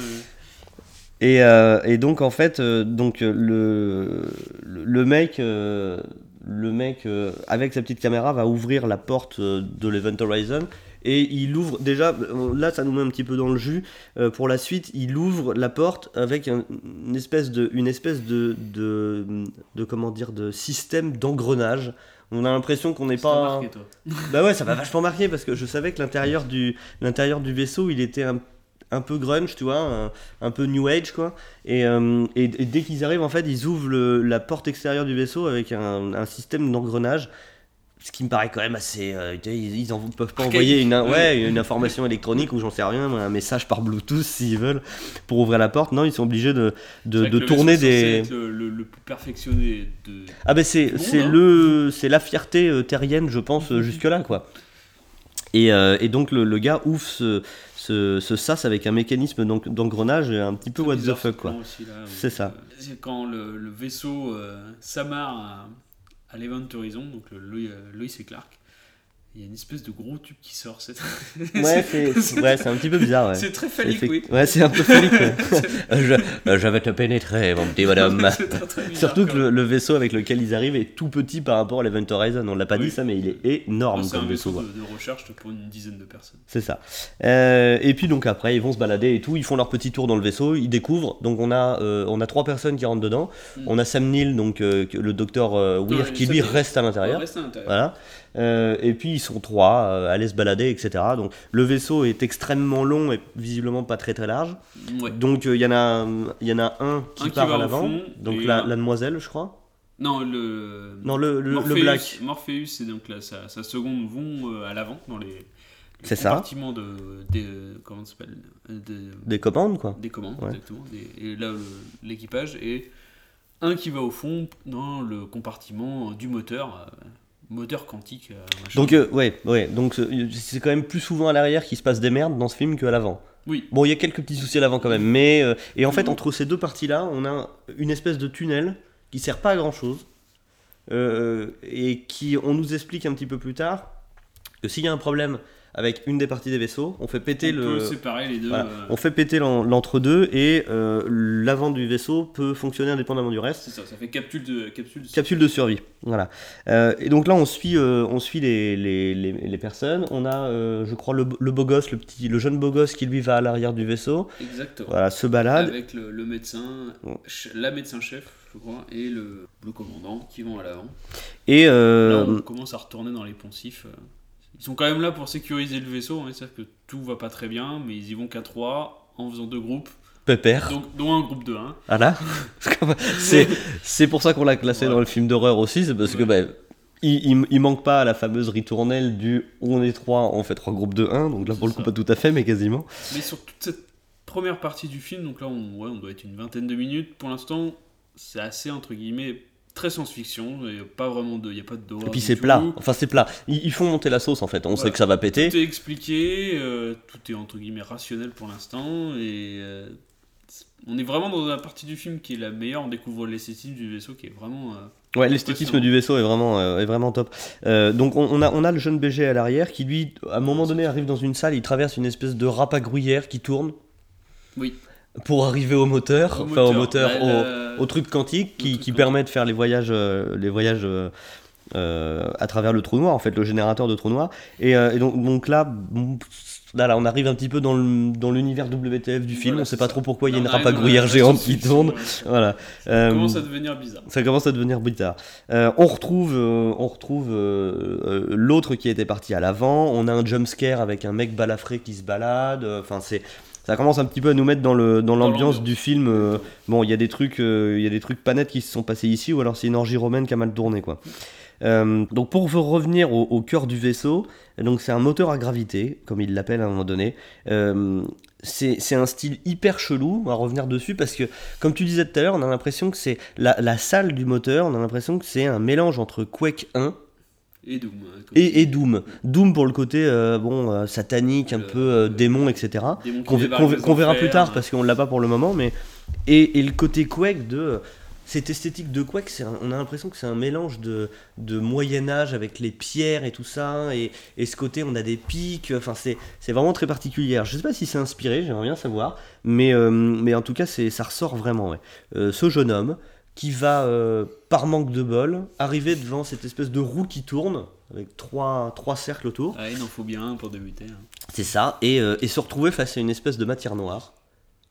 S1: Et, euh, et donc en fait, donc le, le mec, le mec avec sa petite caméra va ouvrir la porte de l'Event Horizon et il ouvre déjà. Là, ça nous met un petit peu dans le jus. euh, pour la suite, il ouvre la porte avec un- une espèce de, une espèce de, de, de comment dire, de système d'engrenage. On a l'impression qu'on n'est pas.
S4: marqué, toi.
S1: Bah ouais, ça m'a vachement marqué parce que je savais que l'intérieur du, l'intérieur du vaisseau, il était un, un peu grunge, tu vois, un, un peu new age, quoi. Et, euh, et, et dès qu'ils arrivent, en fait, ils ouvrent le- la porte extérieure du vaisseau avec un, un système d'engrenage. Ce qui me paraît quand même assez. euh, ils, en peuvent pas envoyer une,
S4: Ouais.
S1: une information électronique ou j'en sais rien, un message par Bluetooth s'ils veulent pour ouvrir la porte. Non, ils sont obligés de, de,
S4: C'est
S1: tourner des.
S4: être Le, le- le plus perfectionné de.
S1: Ah ben c'est c'est
S4: hein.
S1: le c'est la fierté euh, terrienne je pense euh, jusque là quoi. Et, euh, et donc le, le gars ouvre ce, ce, ce sas avec un mécanisme d'en- d'engrenage un petit peu
S4: C'est
S1: what the
S4: bizarre,
S1: fuck quoi. C'est ça.
S4: c'est quand le, vaisseau euh, s'amarre à, l'Event Horizon, donc le Lois, euh, et Clark, Il y a une espèce de gros tube qui sort. C'est
S1: Ouais, c'est ouais, c'est un petit peu bizarre. Ouais,
S4: c'est très phallique, oui.
S1: ouais c'est un peu phallique. ouais. je, euh, je vais te pénétrer, mon petit
S4: très, très bizarre,
S1: Surtout que le, le vaisseau avec lequel ils arrivent est tout petit par rapport à l'Event Horizon. On l'a pas
S4: Oui.
S1: dit ça, mais il est énorme
S4: C'est un
S1: comme vaisseau.
S4: vaisseau de, de recherche pour une dizaine de personnes.
S1: C'est ça. Euh, et puis donc après, ils vont se balader et tout. Ils font leur petit tour dans le vaisseau. Ils découvrent. Donc on a, euh, on a trois personnes qui rentrent dedans.
S4: Mm.
S1: On a Sam Neill, donc euh, le docteur euh, Weir, qui lui reste à l'intérieur.
S4: Reste à l'intérieur.
S1: Voilà. Euh, et puis ils sont trois euh, à aller se balader, etc. Donc le vaisseau est extrêmement long et visiblement pas très très large.
S4: Ouais.
S1: Donc euh, il y en a, il y en a un qui
S4: Un
S1: part à l'avant. Donc la, demoiselle, je crois.
S4: Non, le.
S1: Non, le, le, le
S4: Morpheus,
S1: black.
S4: Morpheus et donc là, sa, sa seconde vont euh, à l'avant dans les. les
S1: C'est ça.
S4: compartiments de. Des, comment ça s'appelle Euh, des,
S1: Des commandes, quoi.
S4: des commandes,
S1: Ouais.
S4: exactement. Des- et là, le- l'équipage. Et un qui va au fond dans le compartiment du moteur. Moteur quantique. euh.
S1: Donc, euh, ouais, ouais. Donc, euh, c'est quand même plus souvent à l'arrière qu'il se passe des merdes dans ce film qu'à l'avant.
S4: Oui.
S1: Bon, il y a quelques petits soucis à l'avant quand même, mais. euh, et en fait,
S4: Mhm.
S1: entre ces deux parties-là, on a une espèce de tunnel qui sert pas à grand chose. et qui, on nous explique un petit peu plus tard que s'il y a un problème avec une des parties des vaisseaux, on fait péter
S4: on
S1: le.
S4: peut séparer les deux.
S1: Voilà.
S4: euh,
S1: On fait péter l'en- l'entre-deux et euh, l'avant du vaisseau peut fonctionner indépendamment du reste.
S4: C'est ça, ça fait capsule de. Capsule de...
S1: Capsule de survie, voilà. Euh, et donc là, on suit, on suit les, les, les, les personnes. On a, je crois, le, le beau gosse, le petit, le jeune beau gosse qui lui va à l'arrière du vaisseau.
S4: Exactement.
S1: Voilà, se balade.
S4: Avec le, le médecin, la médecin-chef, je crois, et le, le commandant qui vont à l'avant.
S1: Et
S4: Là, on commence à retourner dans les poncifs. Ils sont quand même là pour sécuriser le vaisseau, hein, c'est-à-dire que tout va pas très bien, mais ils y vont qu'à trois en faisant deux groupes,
S1: Pépère,
S4: donc, dont un groupe de 1.
S1: voilà. c'est c'est pour ça qu'on l'a classé dans le film d'horreur aussi, c'est parce que
S4: Ouais.
S1: bah, il, il, il manque pas à la fameuse ritournelle du on est trois, on fait trois groupes de 1, donc là pour le coup
S4: ça.
S1: pas tout à fait, mais quasiment.
S4: Mais sur toute cette première partie du film, donc là on, ouais, on doit être une vingtaine de minutes, pour l'instant c'est assez entre guillemets très science-fiction, il n'y a pas vraiment de, y a pas de
S1: Et puis c'est plat, enfin c'est plat. Ils, ils font monter la sauce en fait, on sait que ça va péter.
S4: Tout est expliqué, euh, tout est entre guillemets rationnel pour l'instant, et euh, on est vraiment dans la partie du film qui est la meilleure. On découvre l'esthétique du vaisseau qui est vraiment. euh,
S1: Ouais, l'esthétisme du vaisseau est vraiment, euh, est vraiment top. Euh, donc on, on a, on a le jeune BG à l'arrière qui lui, à un moment donné, arrive dans une salle, il traverse une espèce de râpe à gruyère qui tourne
S4: Oui.
S1: Pour arriver au moteur,
S4: Au
S1: enfin au
S4: moteur, bah,
S1: au, truc quantique qui,
S4: truc
S1: qui
S4: quantique.
S1: permet de faire les voyages, euh, les voyages euh, euh, à travers le trou noir, en fait, le générateur de trou noir. Et, euh, et donc, donc là, là, là, on arrive un petit peu dans le- dans l'univers WTF du film.
S4: Voilà,
S1: on sait pas
S4: ça.
S1: trop pourquoi il y a une râpe à gruyère géante qui tourne. Voilà.
S4: Ça commence à devenir bizarre.
S1: ça commence à devenir bizarre. On retrouve, on retrouve l'autre qui était parti à l'avant. On a un jump scare avec un mec balafré qui se balade. Enfin, c'est, ça commence un petit peu à nous mettre dans le dans l'ambiance du film. Euh, bon, il y a des trucs, euh, il y a des trucs pas nets qui se sont passés ici, ou alors c'est une orgie romaine qui a mal tourné, quoi. Euh, donc pour revenir au, au cœur du vaisseau, donc c'est un moteur à gravité, comme il l'appelle à un moment donné. Euh, c'est c'est un style hyper chelou, on va revenir dessus, parce que comme tu disais tout à l'heure, on a l'impression que c'est la, la salle du moteur, on a l'impression que c'est un mélange entre Quake 1
S4: Et Doom. hein,
S1: et. Doom. Doom pour le côté euh, bon euh, satanique, un peu euh,
S4: le-
S1: démon, etc. Qu'on verra plus tard parce qu'on l'a pas pour le moment, mais et, et le côté Quake de cette esthétique de Quake, un- on a l'impression que c'est un mélange de, de Moyen Âge avec les pierres et tout ça, et, et ce côté on a des pics, enfin c'est vraiment très particulier. Je sais pas si c'est inspiré, j'aimerais bien savoir, mais, mais en tout cas ça ressort vraiment. ouais. Ce jeune homme qui va, euh, par manque de bol, arriver devant cette espèce de roue qui tourne, avec trois, trois cercles autour.
S4: Ah, il en faut bien un pour débuter. hein.
S1: C'est ça, et, euh, et se retrouver face à une espèce de matière noire,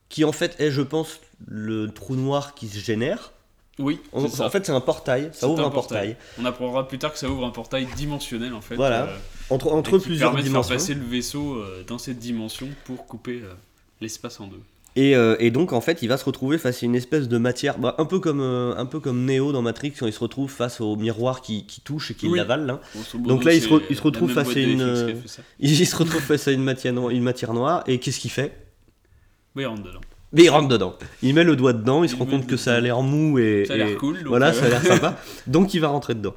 S1: qui en fait est, je pense, le trou noir qui se génère.
S4: Oui,
S1: En,
S4: c'est ça.
S1: en fait, c'est un portail, ça ouvre un, portail.
S4: On apprendra plus tard que ça ouvre un portail dimensionnel en fait.
S1: Voilà.
S4: euh,
S1: Entre,
S4: et
S1: entre
S4: qui
S1: plusieurs
S4: permet de
S1: dimensions.
S4: faire passer le vaisseau euh, dans cette dimension pour couper euh, l'espace en deux.
S1: Et, euh, et donc, en fait, il va se retrouver face à une espèce de matière, bah, un, peu comme, euh, un peu comme Neo dans Matrix, quand il se retrouve face au miroir qui, qui touche et qui
S4: Oui.
S1: l'avale.
S4: modo,
S1: Donc là, il se
S4: c'est
S1: re- il se
S4: la
S1: retrouve face à une, euh. Il se retrouve face à une matière, no- une matière noire, et qu'est-ce qu'il fait?
S4: Oui, il rentre dedans.
S1: Mais il rentre dedans. Il met le doigt dedans, il se rend compte que ça a l'air mou et.
S4: Ça a l'air cool, donc,
S1: voilà,
S4: euh,
S1: ça a l'air sympa. Donc il va rentrer dedans.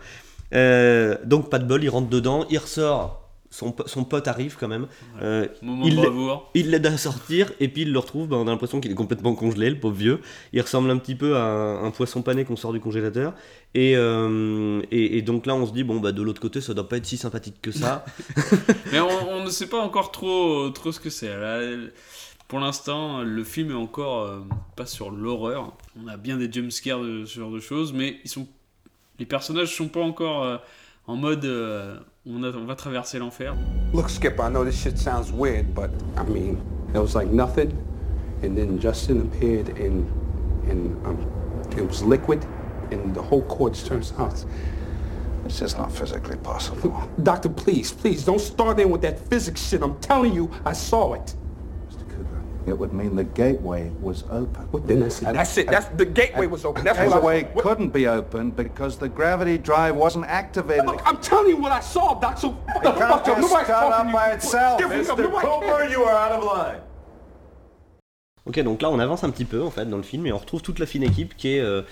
S1: Donc pas de bol, il rentre dedans, il ressort son, son pote arrive quand même. Euh,
S4: Moment
S1: il l'aide à sortir et puis il le retrouve, bah, on a l'impression qu'il est complètement congelé, le pauvre vieux. Il ressemble un petit peu à un, un poisson pané qu'on sort du congélateur. Et, euh, et, et donc là on se dit, bon bah de l'autre côté ça doit pas être si sympathique que ça.
S4: Mais on, on ne sait pas encore trop, trop ce que c'est. Pour l'instant, le film est encore euh, pas sur l'horreur. On a bien des jumpscares de ce genre de choses, mais ils sont, les personnages sont pas encore euh, en mode euh, on, a- on va traverser l'enfer.
S6: Look, Skip, I know this shit sounds weird, but I mean, it was like nothing, and then Justin appeared, and and um, it was liquid, and the whole court turned south.
S5: It's just not physically possible.
S6: Doctor, please, please, don't start in with that physics shit. I'm telling you, I saw it.
S5: It would mean the gateway was open.
S6: Well, then that's it.
S5: And-
S6: That's it. That's the gateway was open. That's what I
S5: gateway
S6: what-
S5: couldn't be opened because the gravity drive wasn't activated.
S6: Look, I'm telling you what I saw, Doc. So what the fuck?
S5: just
S6: Nobody's talking
S5: up by itself, Mr. Cooper, you are out of line.
S1: ok, donc là on avance un petit peu en fait dans le film et on retrouve toute la fine équipe qui est euh,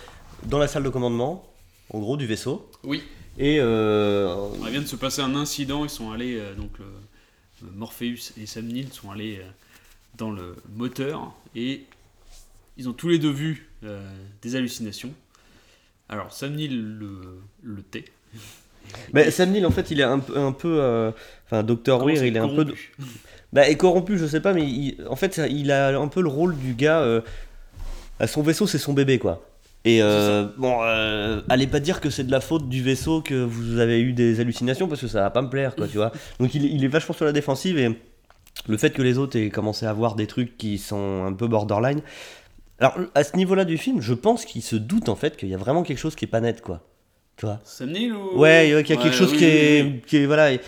S1: dans la salle de commandement, en gros du vaisseau.
S4: Oui.
S1: Et euh,
S4: Il vient de se passer un incident. Ils sont allés euh, donc Morpheus et Sam Neill sont allés euh, dans le moteur et ils ont tous les deux vu euh, des hallucinations. Alors Sam Neill le, le tait.
S1: mais Sam Neill en fait il est un, peu- un peu. euh, Enfin, Dr. Weir il est un peu. Bah, est corrompu, je sais pas, mais il- en fait, il a un peu le rôle du gars. euh, son vaisseau, c'est son bébé, quoi. Et euh, bon, euh, allez pas dire que c'est de la faute du vaisseau que vous avez eu des hallucinations, parce que ça va pas me plaire, quoi, tu vois. Donc il, il est vachement sur la défensive, et le fait que les autres aient commencé à voir des trucs qui sont un peu borderline. Alors, à ce niveau-là du film, je pense qu'il se doute, en fait, qu'il y a vraiment quelque chose qui est pas net, quoi. Tu vois
S4: Sam Neill ou...
S1: Ouais, ouais, qu'il y a quelque
S4: Ouais,
S1: chose
S4: oui,
S1: qui, est,
S4: oui.
S1: qui est. Voilà. Qui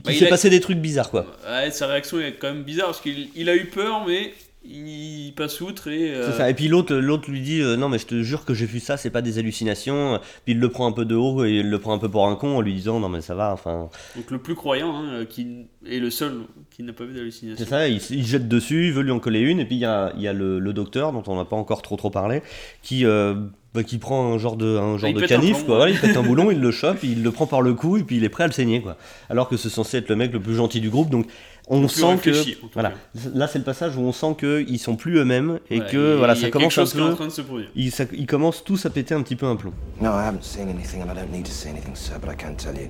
S4: Bah, il
S1: s'est
S4: a-
S1: passé des trucs bizarres, quoi.
S4: Ouais, sa réaction est quand même bizarre parce qu'il il a eu peur, mais il passe outre et. euh,
S1: C'est ça. Et puis l'autre, l'autre lui dit euh, non mais je te jure que j'ai vu ça, c'est pas des hallucinations. Puis il le prend un peu de haut et il le prend un peu pour un con en lui disant non mais ça va. Enfin
S4: Donc le plus croyant, hein, qui est le seul qui n'a pas vu d'hallucination.
S1: c'est ça. Il, il jette dessus, il veut lui en coller une. Et puis il y a, y a le, le docteur dont on n'a pas encore trop trop parlé, qui euh, bah, qui prend un genre de un genre
S4: il
S1: de canif quoi. Voilà, il pète un boulon, il le chope, il le prend par le cou et puis il est prêt à le saigner quoi. Alors que c'est censé être le mec le plus gentil du groupe. Donc on sent que voilà. Là c'est le passage où on sent que ils sont plus eux-mêmes et
S4: Ouais,
S1: que voilà ça commence un
S4: en
S1: peu.
S4: train de se produire.
S1: Ils, ça- ils commencent tous à péter un petit peu un plomb.
S3: No, I haven't seen anything and I don't need to see anything, sir, but I can tell you.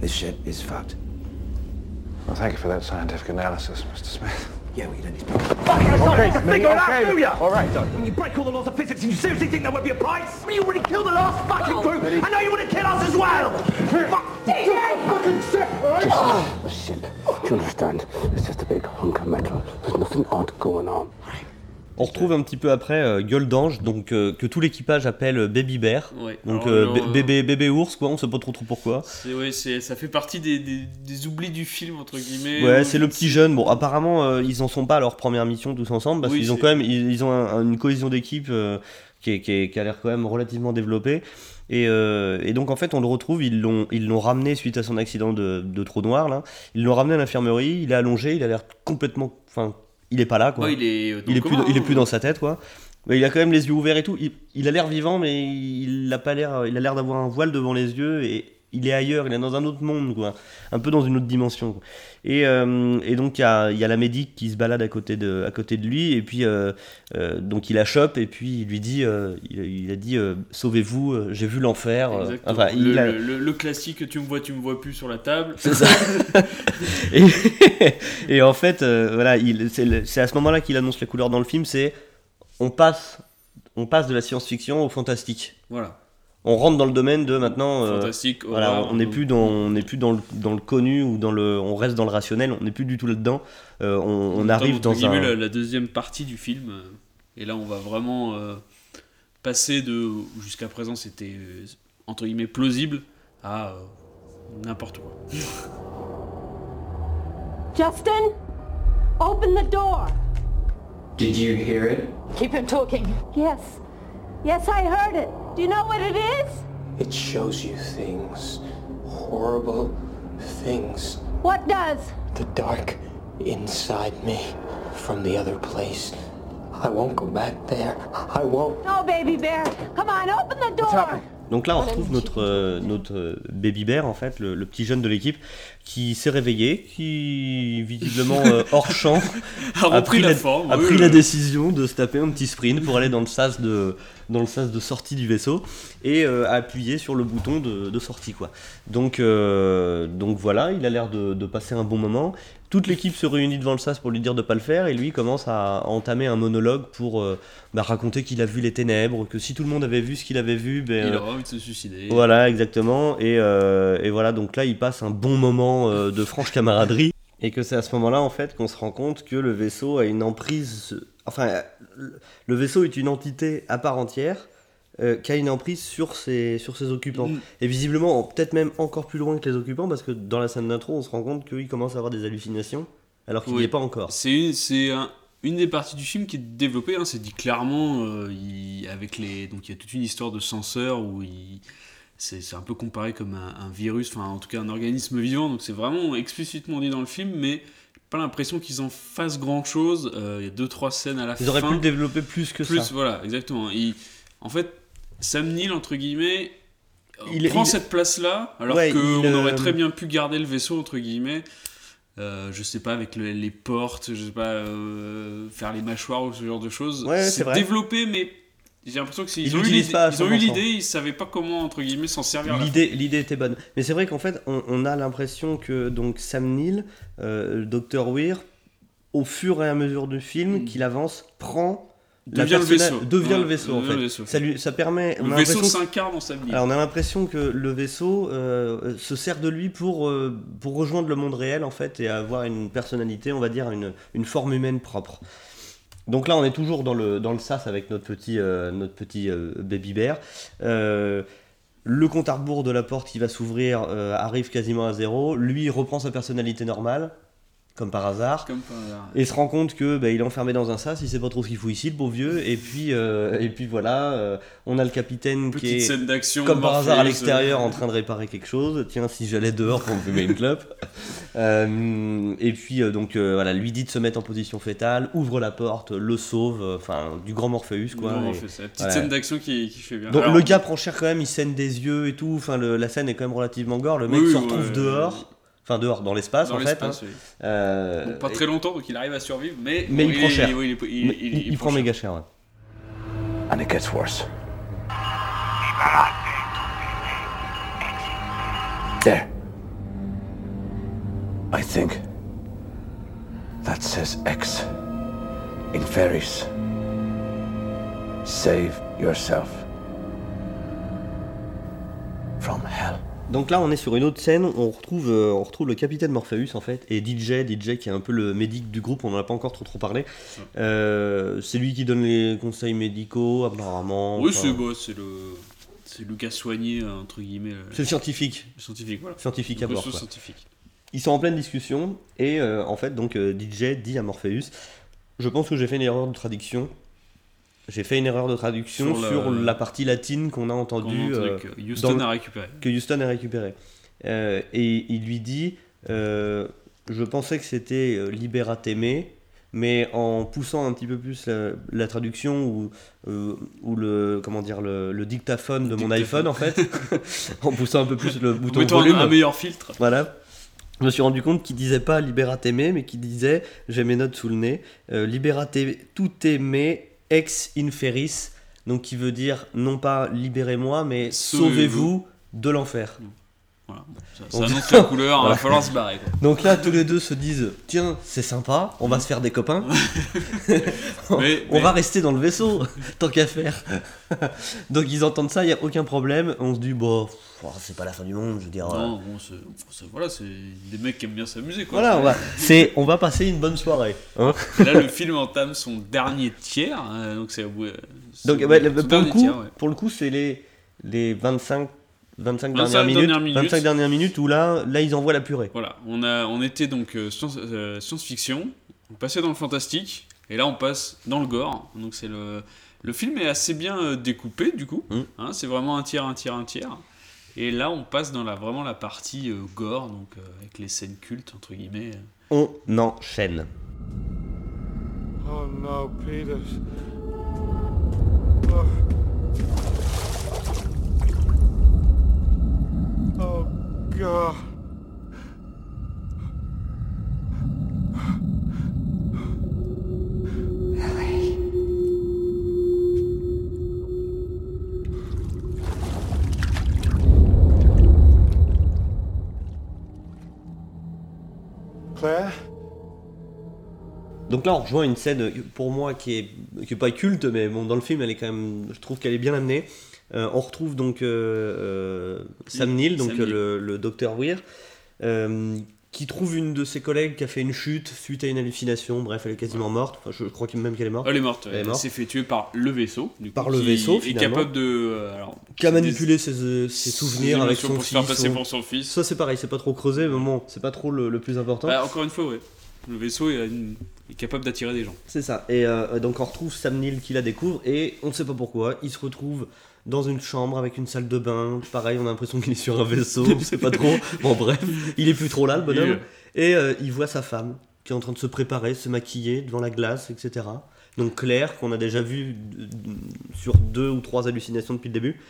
S3: This ship is fucked.
S5: Well, thank you for that scientific analysis, Mr. Smith.
S3: Yeah, well, you don't need to.
S7: Figure it out, do ya? All right, When you break all the laws of physics, and you seriously think there won't be a price? I mean, you would have killed the last fucking oh. group. I know you want to kill us as well. Fuck. DJ! Fucking sick, all right?
S6: Oh, shit. Do you understand? It's just a big hunk of metal. There's nothing odd going on.
S1: On retrouve un petit peu après euh, Gueule d'Ange, donc euh, que tout l'équipage appelle euh, Baby Bear.
S4: Ouais.
S1: Donc
S4: Alors,
S1: euh, bébé, bébé ours, quoi, on sait pas trop trop pourquoi.
S4: Ouais, ça fait partie des, des, des oublis du film, entre guillemets.
S1: Ouais, c'est le petit jeune. Bon, apparemment, ils en sont pas à leur première mission tous ensemble, parce
S4: Oui,
S1: qu'ils ont quand même ils, ils ont un- un- une cohésion d'équipe qui, est- qui, qui a l'air quand même relativement développée. Et, euh, et donc en fait, on le retrouve, ils l'ont, ils l'ont ramené suite à son accident de, de trou noir là. Ils l'ont ramené à l'infirmerie, il est allongé, il a l'air complètement, enfin, il est pas là quoi.
S4: Ouais, il est, euh, dans
S1: il est plus, il est plus dans sa tête quoi. Mais il a quand même les yeux ouverts et tout. Il, il a l'air vivant, mais il a pas l'air, il a l'air d'avoir un voile devant les yeux et il est ailleurs, il est dans un autre monde quoi, un peu dans une autre dimension. quoi. Et, euh, et donc il y a, il y a la médic qui se balade à côté de, à côté de lui et puis euh, euh, donc il la chope et puis il lui dit, il, il a dit sauvez-vous, j'ai vu l'enfer. enfin,
S4: le,
S1: a-
S4: le- le- le classique, tu me vois, tu me vois plus sur la table.
S1: c'est ça. et, et en fait, voilà, il- c'est à ce moment-là qu'il annonce les couleurs dans le film. C'est on passe, on passe de la science-fiction au fantastique.
S4: Voilà.
S1: On rentre dans le domaine de maintenant. euh,
S4: Fantastique.
S1: voilà, on n'est plus dans, on n'est plus dans le, dans le connu ou dans le, on reste dans le rationnel. On n'est plus du tout là-dedans. Euh, on, arrive dans un.
S4: la, la deuxième partie du film. euh, Et là, on va vraiment euh, passer de. Jusqu'à présent, c'était euh, entre guillemets plausible à euh, n'importe quoi.
S8: Justin, open the door.
S3: Did you hear it?
S8: Keep him talking. Yes. Yes, I heard it. Do you know what it is?
S6: It shows you things. Horrible things.
S8: What does?
S6: The dark inside me from the other place. I won't go back there. I won't.
S8: No, baby bear. Come on, open the door.
S1: Donc là, on retrouve notre, euh, notre euh, baby bear, en fait, le, le petit jeune de l'équipe, qui s'est réveillé, qui, visiblement, euh, hors champ,
S4: A repris la forme,
S1: a
S4: oui,
S1: pris
S4: oui.
S1: la décision de se taper un petit sprint pour aller dans le sas de, dans le sas de sortie du vaisseau et euh, a appuyé sur le bouton de, de sortie, quoi. Donc, euh, donc voilà, il a l'air de, de passer un bon moment. Toute l'équipe se réunit devant le sas pour lui dire de pas le faire et lui commence à entamer un monologue pour euh, bah, raconter qu'il a vu les ténèbres, que si tout le monde avait vu ce qu'il avait vu, ben,
S4: Il
S1: euh,
S4: aura envie de se suicider.
S1: voilà, exactement. Et, euh, et voilà, donc là, il passe un bon moment de franche camaraderie. Et que c'est à ce moment-là, en fait, qu'on se rend compte que le vaisseau a une emprise. Enfin, le vaisseau est une entité à part entière euh, qui a une emprise sur ses, sur ses occupants.
S4: Mm.
S1: Et visiblement, en- peut-être même encore plus loin que les occupants, parce que dans la scène d'intro, on se rend compte qu'il commence à avoir des hallucinations, alors qu'il n'y
S4: Oui.
S1: est pas encore.
S4: C'est une, c'est un- une des parties du film qui est développée, hein, c'est dit clairement, euh, il- avec les, donc il y a toute une histoire de censeur où il, c'est, c'est un peu comparé comme un, un virus, enfin en tout cas un organisme vivant, donc c'est vraiment explicitement dit dans le film, mais pas l'impression qu'ils en fassent grand chose. il y a deux trois scènes à la fin.
S1: Ils auraient pu le développer plus que
S4: plus,
S1: ça.
S4: voilà, exactement. Il- en fait, Sam Neill entre guillemets
S1: Il-
S4: prend
S1: il-
S4: cette place-là, alors
S1: Ouais,
S4: qu'on
S1: euh,
S4: aurait très bien pu garder le vaisseau entre guillemets. Euh, je sais pas avec le- les portes, je sais pas euh, faire les mâchoires ou ce genre de choses.
S1: Ouais, c'est
S4: développé, mais j'ai l'impression que
S1: Ils
S4: ils ont eu l'idée, ils ont eu
S1: 100%.
S4: l'idée, ils savaient pas comment entre guillemets s'en servir.
S1: L'idée, l'idée était bonne. Mais c'est vrai qu'en fait, on, on a l'impression que donc Sam Neill, euh, Dr. Weir, au fur et à mesure du film,
S4: Mm.
S1: qu'il avance, prend
S4: Devient le vaisseau.
S1: devient
S4: Ouais,
S1: le vaisseau en fait.
S4: vaisseau.
S1: Ça lui, ça permet. on
S4: Le
S1: a
S4: vaisseau
S1: l'impression que-
S4: s'incarne dans Sam Neill.
S1: alors on a l'impression que le vaisseau euh, se sert de lui pour, euh, pour rejoindre le monde réel en fait et avoir une personnalité, on va dire une, une forme humaine propre. Donc là on est toujours dans le, dans le sas avec notre petit, euh, notre petit euh, baby bear. Le compte à rebours de la porte qui va s'ouvrir arrive quasiment à zéro. Lui il reprend sa personnalité normale, comme par hasard.
S4: Comme par hasard.
S1: Et se rend compte que bah, il est enfermé dans un sas, il sait pas trop ce qu'il fout ici, le beau vieux. Et puis, euh, et puis voilà, euh, on a le capitaine qui est
S4: scène d'action.
S1: comme par hasard à l'extérieur
S4: euh,
S1: en train de réparer quelque chose. Tiens, si j'allais dehors pour me fumer une clope. Euh, et puis, donc, voilà, lui dit de se mettre en position fétale, ouvre la porte, le sauve, enfin, du grand Morpheus, quoi.
S4: non,
S1: Et-
S4: c'est ça, petite
S1: voilà.
S4: scène d'action qui, qui fait bien.
S1: donc
S4: Alors,
S1: le gars prend cher quand même, il saigne des yeux et tout. Enfin, la scène est quand même relativement gore. Le mec
S4: Oui,
S1: se retrouve
S4: ouais.
S1: dehors, enfin dehors dans l'espace
S4: dans
S1: en fait.
S4: l'espace,
S1: hein.
S4: oui.
S1: Euh,
S4: Bon, pas très longtemps, donc il arrive à survivre, mais,
S1: Mais
S4: bon,
S1: il prend cher.
S4: oui, il, il-
S1: mais
S4: il-
S1: il, il prend
S4: cher.
S1: méga cher. ouais.
S5: And it gets worse. There. I think that says X in Ferris. Save yourself from hell.
S1: Donc là, on est sur une autre scène. On retrouve, euh, on retrouve le capitaine Morpheus en fait et DJ, DJ qui est un peu le médic du groupe. On n'en a pas encore trop trop parlé. Euh, c'est lui qui donne les conseils médicaux apparemment.
S4: Oui,
S1: Enfin,
S4: c'est bon, c'est le. C'est le gars soigné, euh, entre guillemets, le,
S1: c'est scientifique,
S4: scientifique, voilà.
S1: scientifique à bord. quoi.
S4: scientifique.
S1: Ils sont en pleine discussion et euh, en fait donc euh, DJ dit à Morpheus Je pense que j'ai fait une erreur de traduction. J'ai fait une erreur de traduction
S4: Sur
S1: sur,
S4: la-
S1: partie latine qu'on a entendue
S4: entendu
S1: euh,
S4: que Houston a récupéré.
S1: que Houston a récupéré. Euh, et il lui dit euh, Je pensais que c'était Liberate me, mais en poussant un petit peu plus la, la traduction ou, euh, ou le, comment dire, le, le dictaphone de mon
S4: Dictaphone.
S1: iPhone en fait, en poussant un peu plus le bouton
S4: Mettons un,
S1: volume.
S4: un meilleur filtre.
S1: Voilà. Je me suis rendu compte qu'il disait pas Liberate me, mais qu'il disait, j'ai mes notes sous le nez, euh, Liberate tout me ex inferis, donc qui veut dire non pas libérez-moi, mais
S4: Sauvez-vous.
S1: de l'enfer.
S4: Voilà. Ça, ça
S1: Donc-
S4: annonce la couleur, il
S1: Voilà.
S4: va falloir se barrer. Quoi.
S1: Donc là, tous les deux se disent Tiens, c'est sympa, on va se faire des copains.
S4: Mais-
S1: on
S4: mais-
S1: va rester dans le vaisseau, tant qu'à faire. Donc ils entendent ça, il n'y a aucun problème. On se dit Bon, oh, c'est pas la fin du monde, je veux dire. euh,
S4: Non, bon, c'est, voilà, c'est des mecs qui aiment bien s'amuser. Quoi.
S1: Voilà, on va, c'est, on va passer une bonne soirée. hein.
S4: Là, le film entame son dernier tiers, hein, donc c'est c'est
S1: Donc le- pour, le coup,
S4: tiers, ouais.
S1: pour le coup, c'est les, les 25, 25,
S4: 25
S1: dernières, minutes,
S4: dernières minutes.
S1: 25 dernières minutes où là, là ils envoient la purée.
S4: Voilà, on, a, on était donc euh, science, euh, science-fiction, on passait dans le fantastique, et là on passe dans le gore. Donc c'est le, le film est assez bien euh, découpé du coup.
S1: Mm.
S4: Hein, c'est vraiment un tiers, un tiers, un tiers. Et là on passe dans la, vraiment la partie euh, gore, donc euh, avec les scènes cultes entre guillemets.
S1: On enchaîne.
S2: Oh no, Peters. God. Claire?
S1: Donc là, on rejoint une scène pour moi qui est, qui pas culte, mais bon, dans le film, elle est quand même, je trouve qu'elle est bien amenée. Euh, on retrouve donc euh, euh, Sam Neill, donc
S4: Sam
S1: le, le docteur Weir, qui trouve une de ses collègues qui a fait une chute suite à une hallucination. Bref, elle est quasiment morte. Enfin, je, crois même qu'elle est morte.
S4: Elle est morte.
S1: Elle
S4: s'est fait tuer par le vaisseau. du coup,
S1: Par le
S4: qui
S1: vaisseau,
S4: est
S1: finalement.
S4: capable de. alors,
S1: Qui a
S4: des-
S1: manipulé ses, ses souvenirs avec son
S4: pour se
S1: fils.
S4: faire passer
S1: son-
S4: pour son fils.
S1: Ça, c'est pareil, c'est pas trop creusé, mais bon, c'est pas trop le, le plus important.
S4: Bah, encore une fois, ouais. Le vaisseau est, une- est capable d'attirer des gens.
S1: C'est ça. Et euh, donc on retrouve Sam Neill qui la découvre et on ne sait pas pourquoi, il se retrouve dans une chambre avec une salle de bain. Pareil, on a l'impression qu'il est sur un vaisseau, on sait pas trop. Bon bref, il est plus trop là le bonhomme. Et euh, il voit sa femme qui est en train de se préparer, se maquiller devant la glace, etc. Donc Claire, qu'on a déjà vu euh, sur deux ou trois hallucinations depuis le début.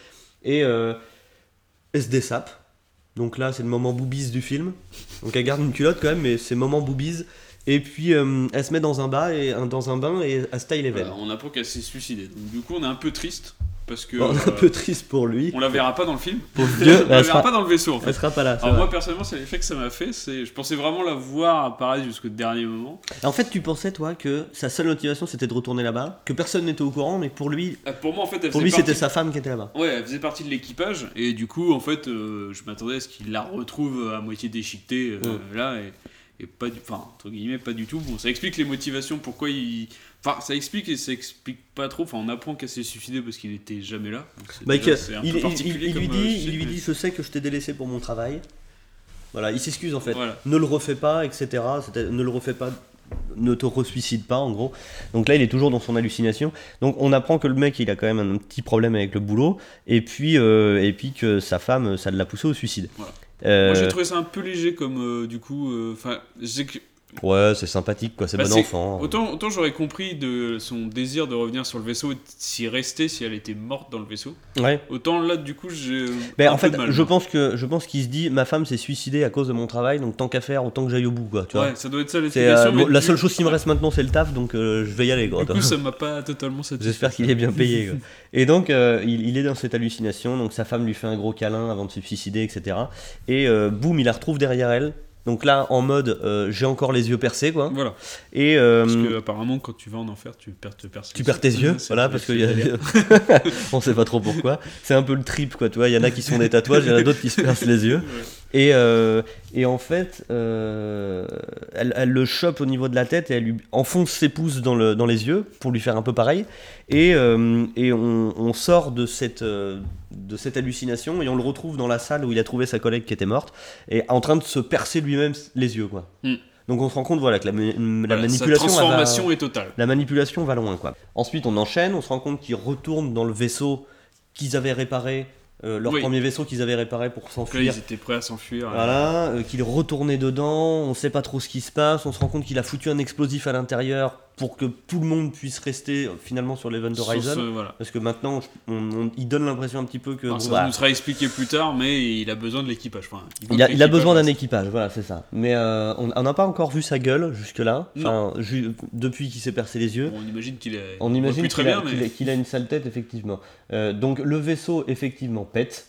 S1: Et euh, elle se dessape. Donc là, c'est le moment boobies du film. Donc elle garde une culotte quand même, mais c'est moment boobies. Et puis euh, elle se met dans un bain et un- dans un bain et elle se taille les veines.
S4: Voilà, on apprend qu'elle s'est suicidée. Donc, du coup, on est un peu triste parce que.
S1: On est un
S4: euh,
S1: peu triste pour lui.
S4: On la verra pas dans le film.
S1: Pour Dieu,
S4: on la verra
S1: sera-
S4: pas dans le vaisseau en fait.
S1: Elle sera pas là.
S4: Alors
S1: vrai.
S4: moi personnellement c'est l'effet que ça m'a fait, c'est je pensais vraiment la voir apparaître jusqu'au dernier moment.
S1: En fait, tu pensais toi que sa seule motivation c'était de retourner là-bas, que personne n'était au courant, mais pour lui,
S4: Euh, Pour moi en fait elle
S1: pour lui c'était sa femme qui était là-bas.
S4: Ouais, elle faisait partie de l'équipage et du coup en fait euh, je m'attendais à ce qu'il la retrouve à moitié déchiquetée là et, et pas du enfin entre guillemets pas du tout. Bon, ça explique les motivations pourquoi il enfin ça explique et ça explique pas trop. Enfin on apprend qu'elle s'est suicidée parce qu'il était jamais là.
S1: Bah,
S4: déjà,
S1: il, il- lui
S4: euh,
S1: dit, il lui dit, je sais que je t'ai délaissé pour mon travail. Voilà, il s'excuse en fait.
S4: Voilà.
S1: Ne le refais pas, etc. Ne le refais pas, ne te resuicide pas en gros. Donc là, il est toujours dans son hallucination. Donc on apprend que le mec, il a quand même un petit problème avec le boulot, et puis euh, et puis que sa femme, ça l'a poussé au suicide.
S4: Voilà.
S1: Euh,
S4: Moi j'ai trouvé ça un peu léger comme euh, du coup euh, enfin que
S1: Ouais, c'est sympathique quoi, c'est
S4: Bah,
S1: bon enfant.
S4: Autant, autant j'aurais compris de son désir de revenir sur le vaisseau et s'y rester si elle était morte dans le vaisseau.
S1: Ouais.
S4: Autant là, du coup, j'ai.
S1: Ben, en fait,
S4: mal,
S1: je pense que je pense qu'il se dit ma femme s'est suicidée à cause de mon travail, donc tant qu'à faire, autant que j'aille au bout, quoi. Tu vois.
S4: Ouais, ça doit être ça
S1: euh,
S4: mais
S1: bon, la seule chose qui me reste maintenant, c'est le taf, donc euh, je vais y aller, quoi.
S4: Du coup, ça m'a pas totalement satisfait.
S1: J'espère qu'il est bien payé. quoi. Et donc, euh, il, il est dans cette hallucination. Donc, sa femme lui fait un gros câlin avant de se suicider, etc. Et euh, boum, il la retrouve derrière elle. Donc là, en mode, euh, j'ai encore les yeux percés, quoi.
S4: Voilà.
S1: Et euh,
S4: Parce que apparemment, quand tu vas en enfer, tu perds, te perds
S1: tu perds tes yeux, voilà, parce que y a-
S4: délire.
S1: on sait pas trop pourquoi. C'est un peu le trip, quoi. Tu vois, il y en a qui sont des tatouages, il y en a d'autres qui se percent les yeux. Et, euh, et en fait, euh, elle, elle le chope au niveau de la tête et elle lui enfonce ses pouces dans, le, dans les yeux pour lui faire un peu pareil. Et, euh, et on, on sort de cette, de cette hallucination et on le retrouve dans la salle où il a trouvé sa collègue qui était morte et en train de se percer lui-même les yeux, quoi.
S4: Hmm.
S1: Donc on se rend compte voilà, que la, la
S4: Voilà,
S1: manipulation elle va-
S4: transformation est totale.
S1: la manipulation va loin, quoi. Ensuite, on enchaîne, on se rend compte qu'ils retournent dans le vaisseau qu'ils avaient réparé, euh, leur
S4: Oui.
S1: premier vaisseau qu'ils avaient réparé pour s'enfuir.
S4: ils étaient prêts à s'enfuir.
S1: Voilà, euh, qu'il dedans, on sait pas trop ce qui se passe, on se rend compte qu'il a foutu un explosif à l'intérieur pour que tout le monde puisse rester euh, finalement sur l'Event Horizon.
S4: ce- voilà.
S1: Parce que maintenant, je- on- on- il donne l'impression un petit peu que.
S4: Ça
S1: bah,
S4: nous sera expliqué plus tard, mais il a besoin de l'équipage. Enfin,
S1: il a,
S4: que
S1: il a besoin d'un équipage, voilà, c'est ça. Mais euh, on n'a pas encore vu sa gueule jusque-là,
S4: Non.
S1: enfin, ju- depuis qu'il s'est percé les yeux.
S4: Bon, on imagine qu'il est.
S1: On imagine qu'il a,
S4: mais.
S1: une sale tête, effectivement. Euh, donc le vaisseau, effectivement, pète.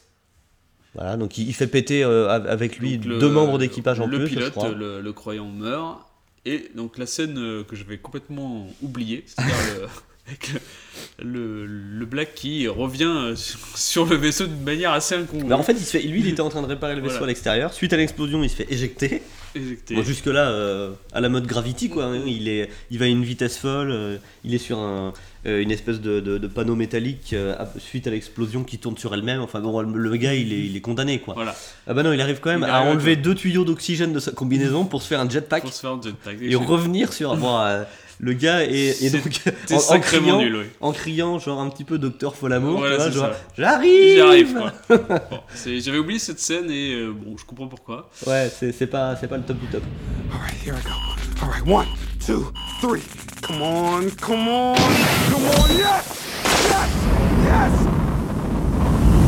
S1: Voilà, donc il, il fait péter euh, av- avec lui
S4: Donc, le-
S1: deux membres d'équipage en
S4: le
S1: plus, je
S4: pilote,
S1: crois.
S4: le, le croyant meurt. Et donc la scène euh, que j'avais complètement oubliée, c'est-à-dire le, avec le, Black qui revient euh, sur, le vaisseau d'une manière assez incongrue.
S1: Bah, en fait, il se fait, lui, il était en train de réparer le vaisseau
S4: Voilà.
S1: à l'extérieur. Suite à l'explosion, il se fait éjecter. Bon, jusque-là, euh, à la mode Gravity, quoi. hein, Il, est, il va à une vitesse folle. euh, il est sur un, euh, une espèce de, de- de panneau métallique suite à l'explosion qui tourne sur elle-même. Enfin, bon, le, gars, il est, il est condamné, quoi.
S4: Voilà.
S1: Ah bah non, il arrive quand même
S4: Il
S1: à enlever deux tuyaux d'oxygène de sa combinaison pour se faire un jetpack.
S4: Pour se faire un jetpack.
S1: et revenir sur bon, le gars et
S4: C'est-
S1: donc
S4: c'est
S1: en, en criant,
S4: nul, oui.
S1: en criant genre un petit peu docteur Folamour
S4: Voilà,
S1: tu vois,
S4: c'est
S1: genre
S4: ça.
S1: j'arrive
S4: J'y arrive, quoi. Bon, J'avais oublié cette scène et euh, bon, je comprends pourquoi.
S1: ouais c'est c'est pas c'est pas le top du top
S6: All right, here I go. All right, one, two, three. Come on, come on, come on. Yes, yes, yes.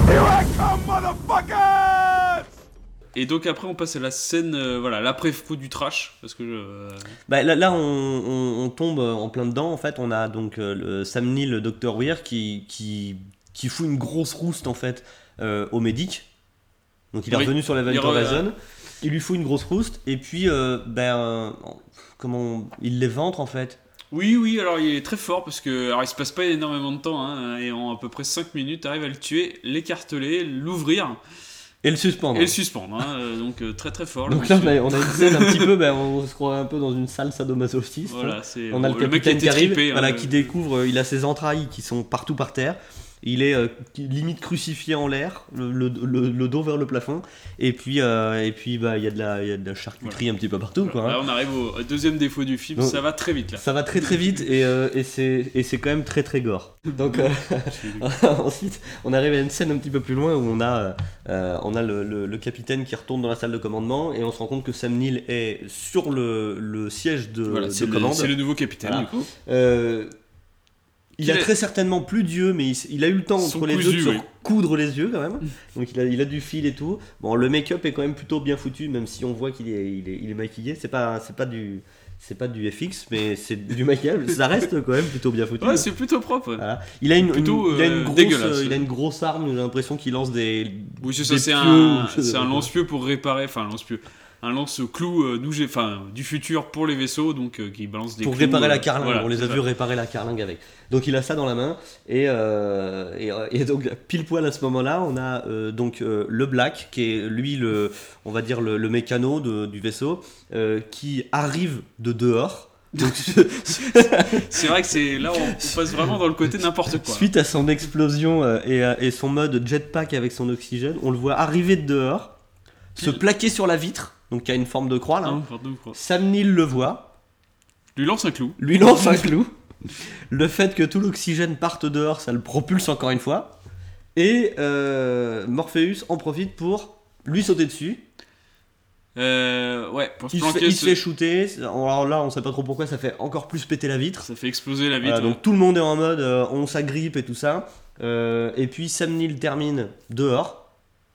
S6: Here I come, motherfuckers!
S4: Et donc après, on passe à la scène, euh, voilà, l'après-faux du trash. Parce que euh,
S1: Bah, là, là, on, on- on tombe en plein dedans. En fait, on a donc euh, le Sam Neill, le Dr Weir, qui, qui, qui fout une grosse rouste en fait au médic. Donc il est
S4: Oui.
S1: revenu sur la
S4: re-
S1: Horizon. Il lui fout une grosse rouste et puis ben comment il les ventre en fait.
S4: Oui, oui, alors il est très fort parce que alors il se passe pas énormément de temps hein, et en à peu près 5 minutes arrive à le tuer, l'écarteler, l'ouvrir
S1: Et le suspendre.
S4: et le suspendre. hein, euh, donc euh, très très fort.
S1: Donc là,
S4: monsieur.
S1: on a, on a une scène un petit peu, ben, on se croirait un peu dans une salle sadomasochiste.
S4: Voilà,
S1: hein. On a
S4: bon,
S1: le
S4: le mec
S1: capitaine qui arrive,
S4: hein,
S1: voilà,
S4: le-
S1: qui découvre, euh, il a ses entrailles qui sont partout par terre. Il est euh, limite crucifié en l'air, le, le- le- le dos vers le plafond, et puis euh, et puis bah il y a de la il y a de la charcuterie un petit peu partout quoi. hein.
S4: Là, on arrive au deuxième défaut du film,
S1: Donc,
S4: ça va très vite là.
S1: Ça va très très vite et, euh, et c'est quand même très très gore. Donc euh, ensuite on arrive à une scène un petit peu plus loin où on a on a le, capitaine qui retourne dans la salle de commandement et on se rend compte que Sam Neill est sur le, le siège de,
S4: Voilà,
S1: de
S4: c'est le,
S1: commande.
S4: c'est le nouveau capitaine
S1: Voilà.
S4: du coup.
S1: Il a
S4: est-
S1: très certainement plus d'yeux, mais il, a eu le temps entre les deux de se
S4: oui.
S1: coudre les yeux quand même. Donc il a, il a du fil et tout. Bon, le make-up est quand même plutôt bien foutu, même si on voit qu'il est, il est, il est maquillé. C'est pas, c'est pas du, c'est pas du FX, mais c'est du maquillage. Ça reste quand même plutôt bien foutu.
S4: Ouais, c'est plutôt propre.
S1: Voilà. Il a une,
S4: Plutôt,
S1: une- il a une
S4: euh,
S1: grosse, euh, il a une grosse arme. J'ai l'impression qu'il lance des.
S4: Oui, c'est ça, c'est un, c'est lance-pieu pour réparer, enfin un lance-pieu, un lance-clou euh, j'ai- enfin, du futur pour les vaisseaux, donc euh, qui balance des
S1: pour
S4: clous,
S1: réparer
S4: euh,
S1: la carlingue.
S4: voilà,
S1: on les a vus réparer la carlingue avec. Donc il a ça dans la main et, euh, et, euh, et donc pile poil à ce moment-là, on a euh, donc euh, le Black qui est lui le, on va dire le, le mécano de- du vaisseau euh, qui arrive de dehors.
S4: C'est vrai que c'est là on, on passe vraiment dans le côté n'importe quoi.
S1: suite à son explosion euh, et, et son mode jetpack avec son oxygène, on le voit arriver de dehors, se plaquer sur la vitre, donc qui a une forme de croix là.
S4: Hein, pardon, quoi.
S1: Sam Neill le voit,
S4: Lui lance un clou.
S1: lui lance un clou. Le fait que tout l'oxygène parte dehors, ça le propulse encore une fois. Et euh, Morpheus en profite pour lui sauter dessus.
S4: Euh, ouais, pour se
S1: Il se, fait,
S4: planquer,
S1: il se fait shooter. Alors là, on sait pas trop pourquoi, ça fait encore plus péter la vitre.
S4: ça fait exploser la vitre.
S1: Donc tout le monde est en mode euh, on s'agrippe et tout ça. Et puis Sam Neill termine dehors.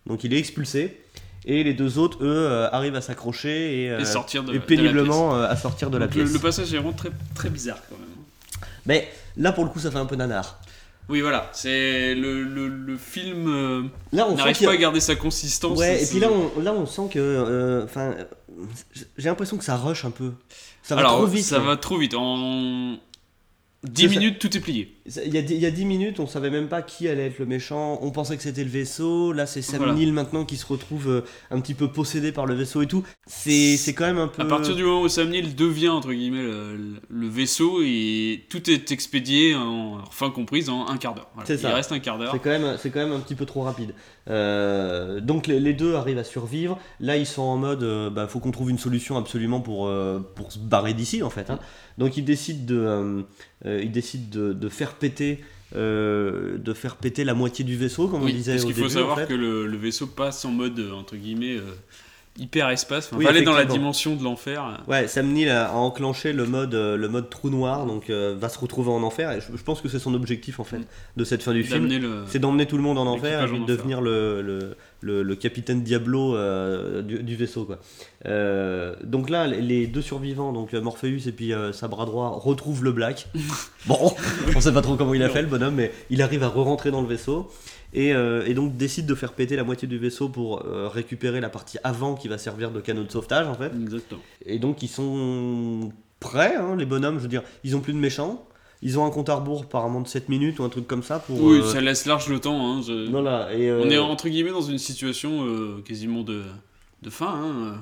S1: Donc il est expulsé. Et les deux autres, eux, euh, arrivent à s'accrocher et, euh,
S4: Et sortir de-
S1: et
S4: de la
S1: péniblement euh, à sortir de la
S4: le,
S1: pièce.
S4: le passage est vraiment très, très bizarre quand même.
S1: Mais là, pour le coup, ça fait un peu nanar.
S4: Oui, voilà, c'est le, le, le film euh,
S1: Là, on
S4: n'arrive pas à garder sa consistance.
S1: Ouais, et puis là on, là, on sent que. Enfin, euh, j'ai l'impression que ça rush un peu. Ça va
S4: Alors,
S1: trop vite.
S4: Ça va trop vite. 10
S1: C'est ça.
S4: minutes, tout est plié.
S1: Ça- Il y, a, dix- il y a 10 minutes, on savait même pas qui allait être le méchant. On pensait que c'était le vaisseau. Là, c'est Sam
S4: Voilà.
S1: Neill maintenant qui se retrouve euh, un petit peu possédé par le vaisseau et tout. C'est c'est quand même un peu.
S4: À partir du moment où Sam Neill devient entre guillemets le, le vaisseau et tout est expédié en fin comprise en un quart d'heure. Voilà.
S1: C'est
S4: Il
S1: ça.
S4: reste un quart d'heure.
S1: C'est quand, même, c'est quand même un petit peu trop rapide. Euh, donc les, les deux arrivent à survivre. Là, ils sont en mode, euh, bah, faut qu'on trouve une solution absolument pour, euh, pour se barrer d'ici, en fait. hein. Donc ils décident de, euh, ils décident de, de faire péter, de faire péter la moitié du vaisseau, comme on disait
S4: parce qu'il faut
S1: début.
S4: savoir
S1: en fait.
S4: que le, le vaisseau passe en mode entre guillemets hyper espace.
S1: Oui,
S4: va aller dans la dimension de l'enfer.
S1: Ouais, Sam Neill a, enclenché le mode, euh, le mode trou noir, donc euh, va se retrouver en enfer. Et je, je pense que c'est son objectif en fait
S4: Mm.
S1: de cette fin du film. C'est d'emmener tout le monde en enfer et
S4: en
S1: de devenir le, le, le, le capitaine Diablo euh, du, du vaisseau. Quoi. Euh, donc là, les- deux survivants, donc Morpheus et puis sa bras droit, retrouvent le Black. bon, on sait pas trop comment il a fait le bonhomme, mais il arrive à re-rentrer dans le vaisseau. Et, euh, et donc décide de faire péter la moitié du vaisseau pour euh, récupérer la partie avant qui va servir de canot de sauvetage en fait.
S4: Exactement.
S1: Et donc ils sont prêts, hein, les bonhommes, je veux dire, ils ont plus de méchants. Ils ont un compte à rebours apparemment de 7 minutes ou un truc comme ça pour...
S4: Oui,
S1: euh,
S4: ça laisse large le temps. hein, je-
S1: Voilà, et,
S4: On est entre guillemets dans une situation quasiment de, de fin. hein.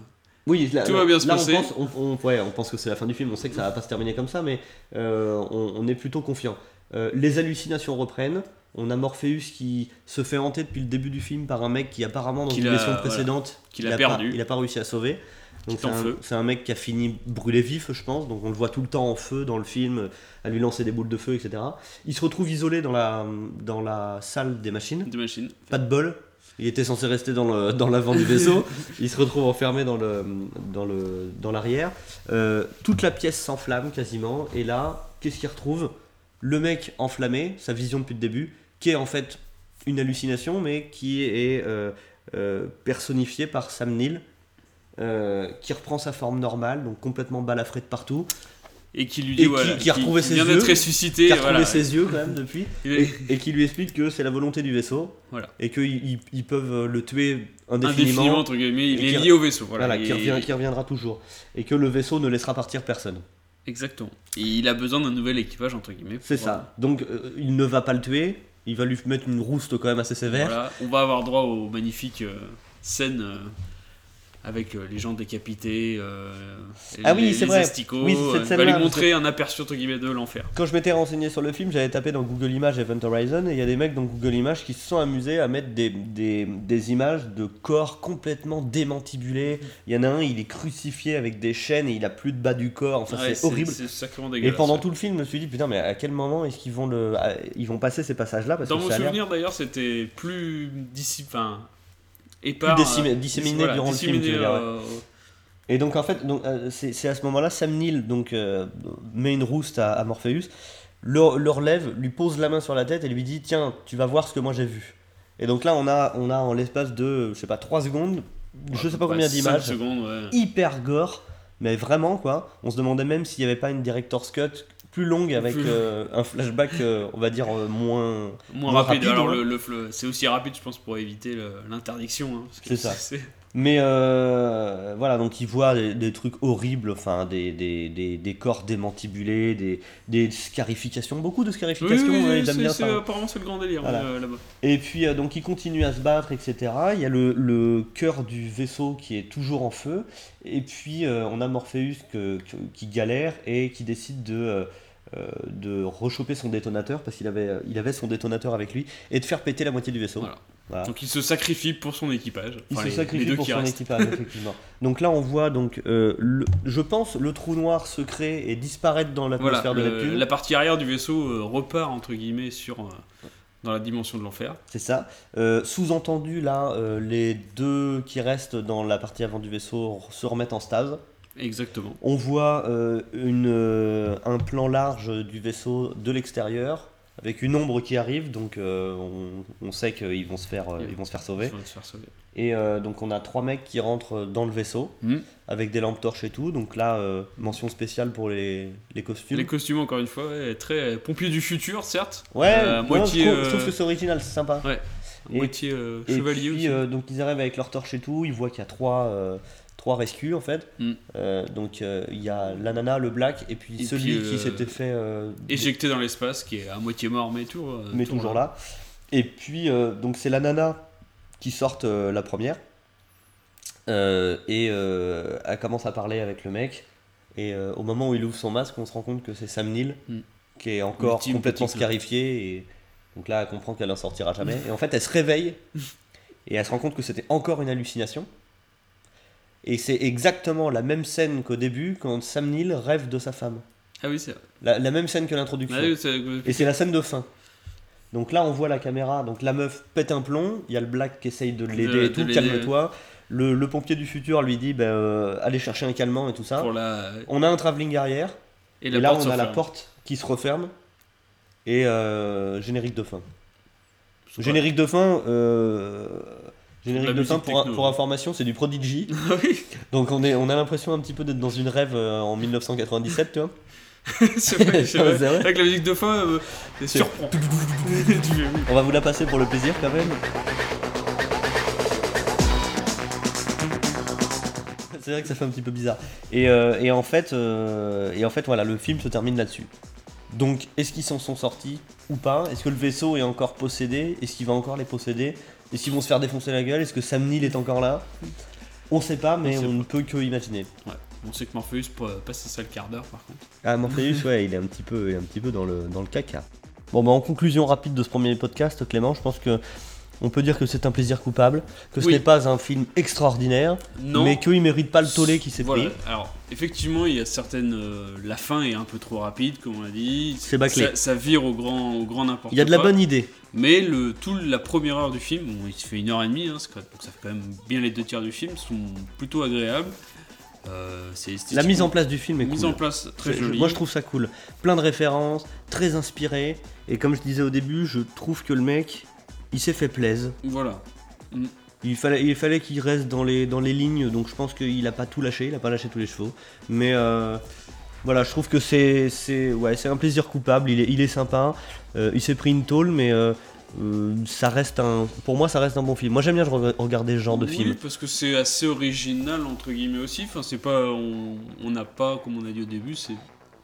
S1: Oui, là,
S4: Tout va bien se
S1: là,
S4: passer.
S1: On pense, on, on- ouais, on pense que c'est la fin du film, on sait que ça va pas se terminer comme ça, mais on, on est plutôt confiant. Euh, les hallucinations reprennent. On a Morpheus qui se fait hanter depuis le début du film par un mec qui apparemment dans une mission
S4: voilà,
S1: précédente,
S4: qu'il
S1: il
S4: a
S1: pas-
S4: perdu.
S1: il a pas réussi à sauver. Donc c'est un, mec qui a fini brûlé vif, je pense. Donc on le voit tout le temps en feu dans le film, à lui lancer des boules de feu, etc. Il se retrouve isolé dans la, dans la salle des machines.
S4: Des machines.
S1: Pas de bol. Il était censé rester dans le dans l'avant du vaisseau. Il se retrouve enfermé dans le dans le dans l'arrière. Euh, toute la pièce s'enflamme quasiment. Et là, qu'est-ce qu'il retrouve? Le mec enflammé, sa vision depuis le début, qui est en fait une hallucination, mais qui est euh, euh, personnifié par Sam Neill, euh, qui reprend sa forme normale, donc complètement balafré de partout.
S4: Et qui lui
S1: Et
S4: dit
S1: qui-
S4: voilà,
S1: qui a retrouvé ses
S4: vient
S1: yeux,
S4: d'être ressuscité.
S1: qui a retrouvé
S4: voilà.
S1: ses yeux quand même depuis, et, et qui lui explique que c'est la volonté du vaisseau,
S4: Voilà.
S1: et qu'ils ils- ils peuvent euh, le tuer
S4: Indéfiniment,
S1: indéfiniment,
S4: entre guillemets, il
S1: et
S4: est lié au vaisseau. Voilà,
S1: qui,
S4: Et-
S1: revient- qui reviendra toujours, et que le vaisseau ne laissera partir personne.
S4: Exactement. Et il a besoin d'un nouvel équipage, entre guillemets.
S1: C'est ça. Donc euh, il ne va pas le tuer, il va lui mettre une rouste quand même assez sévère.
S4: Voilà. On va avoir droit aux magnifiques euh, scènes euh, avec euh, les gens décapités. euh,
S1: Ah oui,
S4: les- les
S1: vrai.
S4: asticots,
S1: Oui, cette
S4: euh, va
S1: scène-là,
S4: lui montrer un aperçu, entre guillemets, de l'enfer.
S1: Quand je m'étais renseigné sur le film, j'avais tapé dans Google Images Event Horizon et il y a des mecs dans Google Images qui se sont amusés à mettre des, des, des images de corps complètement démantibulés. Il y en a un, il est crucifié avec des chaînes et il a plus de bas du corps. Enfin,
S4: Ouais,
S1: c'est horrible. Et pendant
S4: ouais.
S1: tout le film, je me suis dit putain, mais à quel moment est-ce qu'ils vont le, ils vont passer ces passages-là?
S4: Dans
S1: que
S4: mon souvenir, d'ailleurs, c'était plus dissi... enfin,
S1: Plus dissémi-
S4: euh,
S1: disséminé
S4: voilà,
S1: durant le film, tu veux
S4: disséminé,
S1: dire, ouais.
S4: euh,
S1: Et donc en fait, donc, euh, c'est à ce moment-là, Sam Neill donc, met une rouste à, à Morpheus, le, le relève, lui pose la main sur la tête et lui dit Tiens, tu vas voir ce que moi j'ai vu. Et donc là, on a, on a en l'espace de, je sais pas, 3 secondes, je sais pas
S4: ouais,
S1: combien d'images,
S4: secondes, ouais.
S1: hyper gore, mais vraiment quoi. On se demandait même s'il n'y avait pas une director's cut plus longue avec
S4: Plus-
S1: euh, un flashback, euh, on va dire, euh, moins,
S4: Moins rapide. Alors,
S1: hein.
S4: le, le c'est aussi rapide, je pense, pour éviter l'interdiction. hein,
S1: C'est ça. Mais voilà, donc il voit des, des trucs horribles, enfin des, des, des, des corps démantibulés, des, des scarifications, beaucoup de scarifications,
S4: oui, oui, c'est-
S1: ça.
S4: apparemment, c'est le grand délire
S1: Voilà.
S4: là-bas.
S1: Et puis donc il continue à se battre, etc. Il y a le, le cœur du vaisseau qui est toujours en feu, et puis on a Morpheus que- que- qui galère et qui décide de, de rechoper son détonateur, parce qu'il avait, il avait son détonateur avec lui, et de faire péter la moitié du vaisseau.
S4: Voilà.
S1: Voilà.
S4: Donc, il se sacrifie pour son équipage.
S1: Il se
S4: les-
S1: sacrifie
S4: les
S1: pour son
S4: restent.
S1: équipage, effectivement. Donc là, on voit donc, euh, le- je pense, le trou noir se créer et disparaître dans
S4: Voilà,
S1: l'atmosphère de
S4: le-
S1: Neptune.
S4: la partie arrière du vaisseau euh, repart entre guillemets sur euh, dans la dimension de l'enfer.
S1: C'est ça. Euh, Sous-entendu, là, euh, les deux qui restent dans la partie avant du vaisseau se remettent en stase.
S4: Exactement.
S1: On voit euh, une, euh, un plan large du vaisseau de l'extérieur avec une ombre qui arrive, donc euh, on, on sait qu'ils vont se faire, euh, ils vont se faire sauver.
S4: Se faire sauver.
S1: Et euh, donc on a trois mecs qui rentrent dans le vaisseau
S4: Mhm.
S1: avec des lampes torches et tout. Donc là, mention spéciale pour les, les costumes.
S4: Les costumes encore une fois, ouais, très pompier du futur certes.
S1: Ouais, moi,
S4: moitié.
S1: je, trouve, je trouve que c'est original, c'est sympa.
S4: Ouais.
S1: Et-
S4: moitié
S1: Et
S4: chevalier
S1: puis,
S4: aussi.
S1: donc ils arrivent avec leurs torches et tout, ils voient qu'il y a trois, trois rescues en fait.
S4: Mm.
S1: Euh, donc euh, il y a la nana, le black, et puis
S4: Et
S1: celui
S4: puis,
S1: qui
S4: euh,
S1: s'était fait...
S4: Éjecté dans l'espace, qui est à moitié mort mais tout.
S1: mais toujours là. Et puis, donc c'est la nana qui sort euh, la première. Et elle commence à parler avec le mec. Et au moment où il ouvre son masque, on se rend compte que c'est Sam Neill,
S4: Mm.
S1: qui est encore complètement
S4: petit
S1: scarifié. Et donc là, elle comprend qu'elle n'en sortira jamais. Et en fait, elle se réveille. Et elle se rend compte que c'était encore une hallucination. Et c'est exactement la même scène qu'au début, quand Sam Neill rêve de sa femme.
S4: Ah oui, c'est vrai.
S1: La, la même scène que l'introduction.
S4: Ah oui,
S1: Et c'est la scène de fin. Donc là, on voit la caméra, donc la meuf pète un plomb, il y a le black qui essaye de l'aider
S4: De-
S1: et tout, calme-toi. Le, le pompier du futur lui dit, euh, allez chercher un calmant et tout ça.
S4: pour la.
S1: On a un travelling arrière,
S4: Et,
S1: là on a la porte qui se referme, et euh, générique de fin. Générique de fin, euh, générique de fin pour, information, c'est du Prodigy.
S4: Ah oui,
S1: Donc on, est, on a l'impression un petit peu d'être dans une rêve euh, en 1997, tu vois.
S4: c'est vrai, vrai.
S1: Vrai.
S4: Avec la musique de fin, euh, c'est
S1: C'est-
S4: surprend.
S1: On va vous la passer pour le plaisir quand même. C'est vrai que ça fait un petit peu bizarre. Et, euh, et en fait, euh, et en fait, voilà, le film se termine là-dessus. Donc, est-ce qu'ils s'en sont sortis ou pas? Est-ce que le vaisseau est encore possédé? Est-ce qu'il va encore les posséder? Est-ce qu'ils vont se faire défoncer la gueule? Est-ce que Sam Neill est encore là? On sait pas, mais
S4: On
S1: ne peut que imaginer.
S4: Ouais. On sait que Morpheus passer ça le quart d'heure par contre.
S1: Ah, Morpheus, ouais, il est un petit peu, un petit peu dans, le, dans le caca. Bon, bah, en conclusion rapide de ce premier podcast, Clément, je pense que on peut dire que c'est un plaisir coupable, que ce
S4: Oui.
S1: n'est pas un film extraordinaire,
S4: Non.
S1: mais qu'il mérite pas le tollé qui s'est
S4: Voilà.
S1: pris.
S4: Alors, effectivement, il y a certaines. euh, la fin est un peu trop rapide, comme on l'a dit.
S1: C'est bâclé.
S4: Ça, ça vire au grand, au grand n'importe quoi.
S1: Il y a de la bonne idée.
S4: Mais le, tout la première heure du film, bon, il se fait une heure et demie, hein, donc ça fait quand même bien les deux tiers du film, sont plutôt agréables. Euh,
S1: La mise en place du film est
S4: mise
S1: cool.
S4: en place très jolie.
S1: Moi, je trouve ça cool. Plein de références, très inspiré. Et comme je disais au début, je trouve que le mec, il s'est fait plaisir.
S4: Voilà. Mm.
S1: Il fallait, il fallait qu'il reste dans les, dans les lignes, donc je pense qu'il a pas tout lâché, il a pas lâché tous les chevaux. Mais euh, voilà, je trouve que c'est, ouais, un plaisir coupable. Il est, il est sympa. Euh, il s'est pris une tôle, mais euh, ça reste un, pour moi, ça reste un bon film. Moi, j'aime bien re- regarder ce genre de
S4: oui,
S1: film.
S4: parce que c'est assez original entre guillemets aussi. Enfin, c'est pas, on n'a pas, comme on a dit au début, c'est,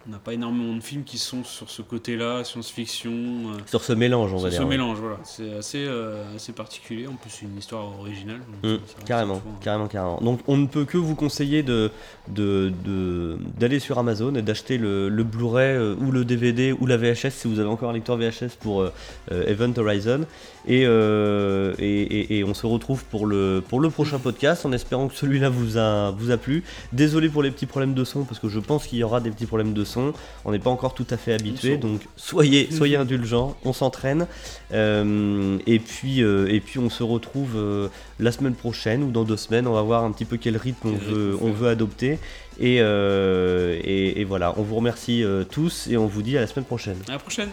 S4: on n'a pas énormément de films qui sont sur ce côté-là, science-fiction. euh,
S1: Sur ce mélange, on va
S4: sur ce
S1: dire. ouais.
S4: mélange, voilà. C'est assez, euh, assez particulier. En plus, c'est une histoire originale. donc
S1: Mm, carrément,
S4: hein.
S1: carrément, carrément. Donc on ne peut que vous conseiller de, de, de- d'aller sur Amazon et d'acheter le, le Blu-ray euh, ou le DVD ou la VHS si vous avez encore un lecteur VHS pour Event Horizon. Et, euh, et, et- et on se retrouve pour le, pour le prochain podcast en espérant que celui-là vous a, vous a plu. Désolé pour les petits problèmes de son parce que je pense qu'il y aura des petits problèmes de son. On n'est pas encore tout à fait habitué, donc soyez, soyez indulgents, on s'entraîne. Euh, et, puis, euh, et puis on se retrouve la semaine prochaine ou dans deux semaines. On va voir un petit peu quel rythme on veut,
S4: on
S1: veut adopter. Et, et, voilà, on vous remercie tous et on vous dit à la semaine prochaine.
S4: À la prochaine.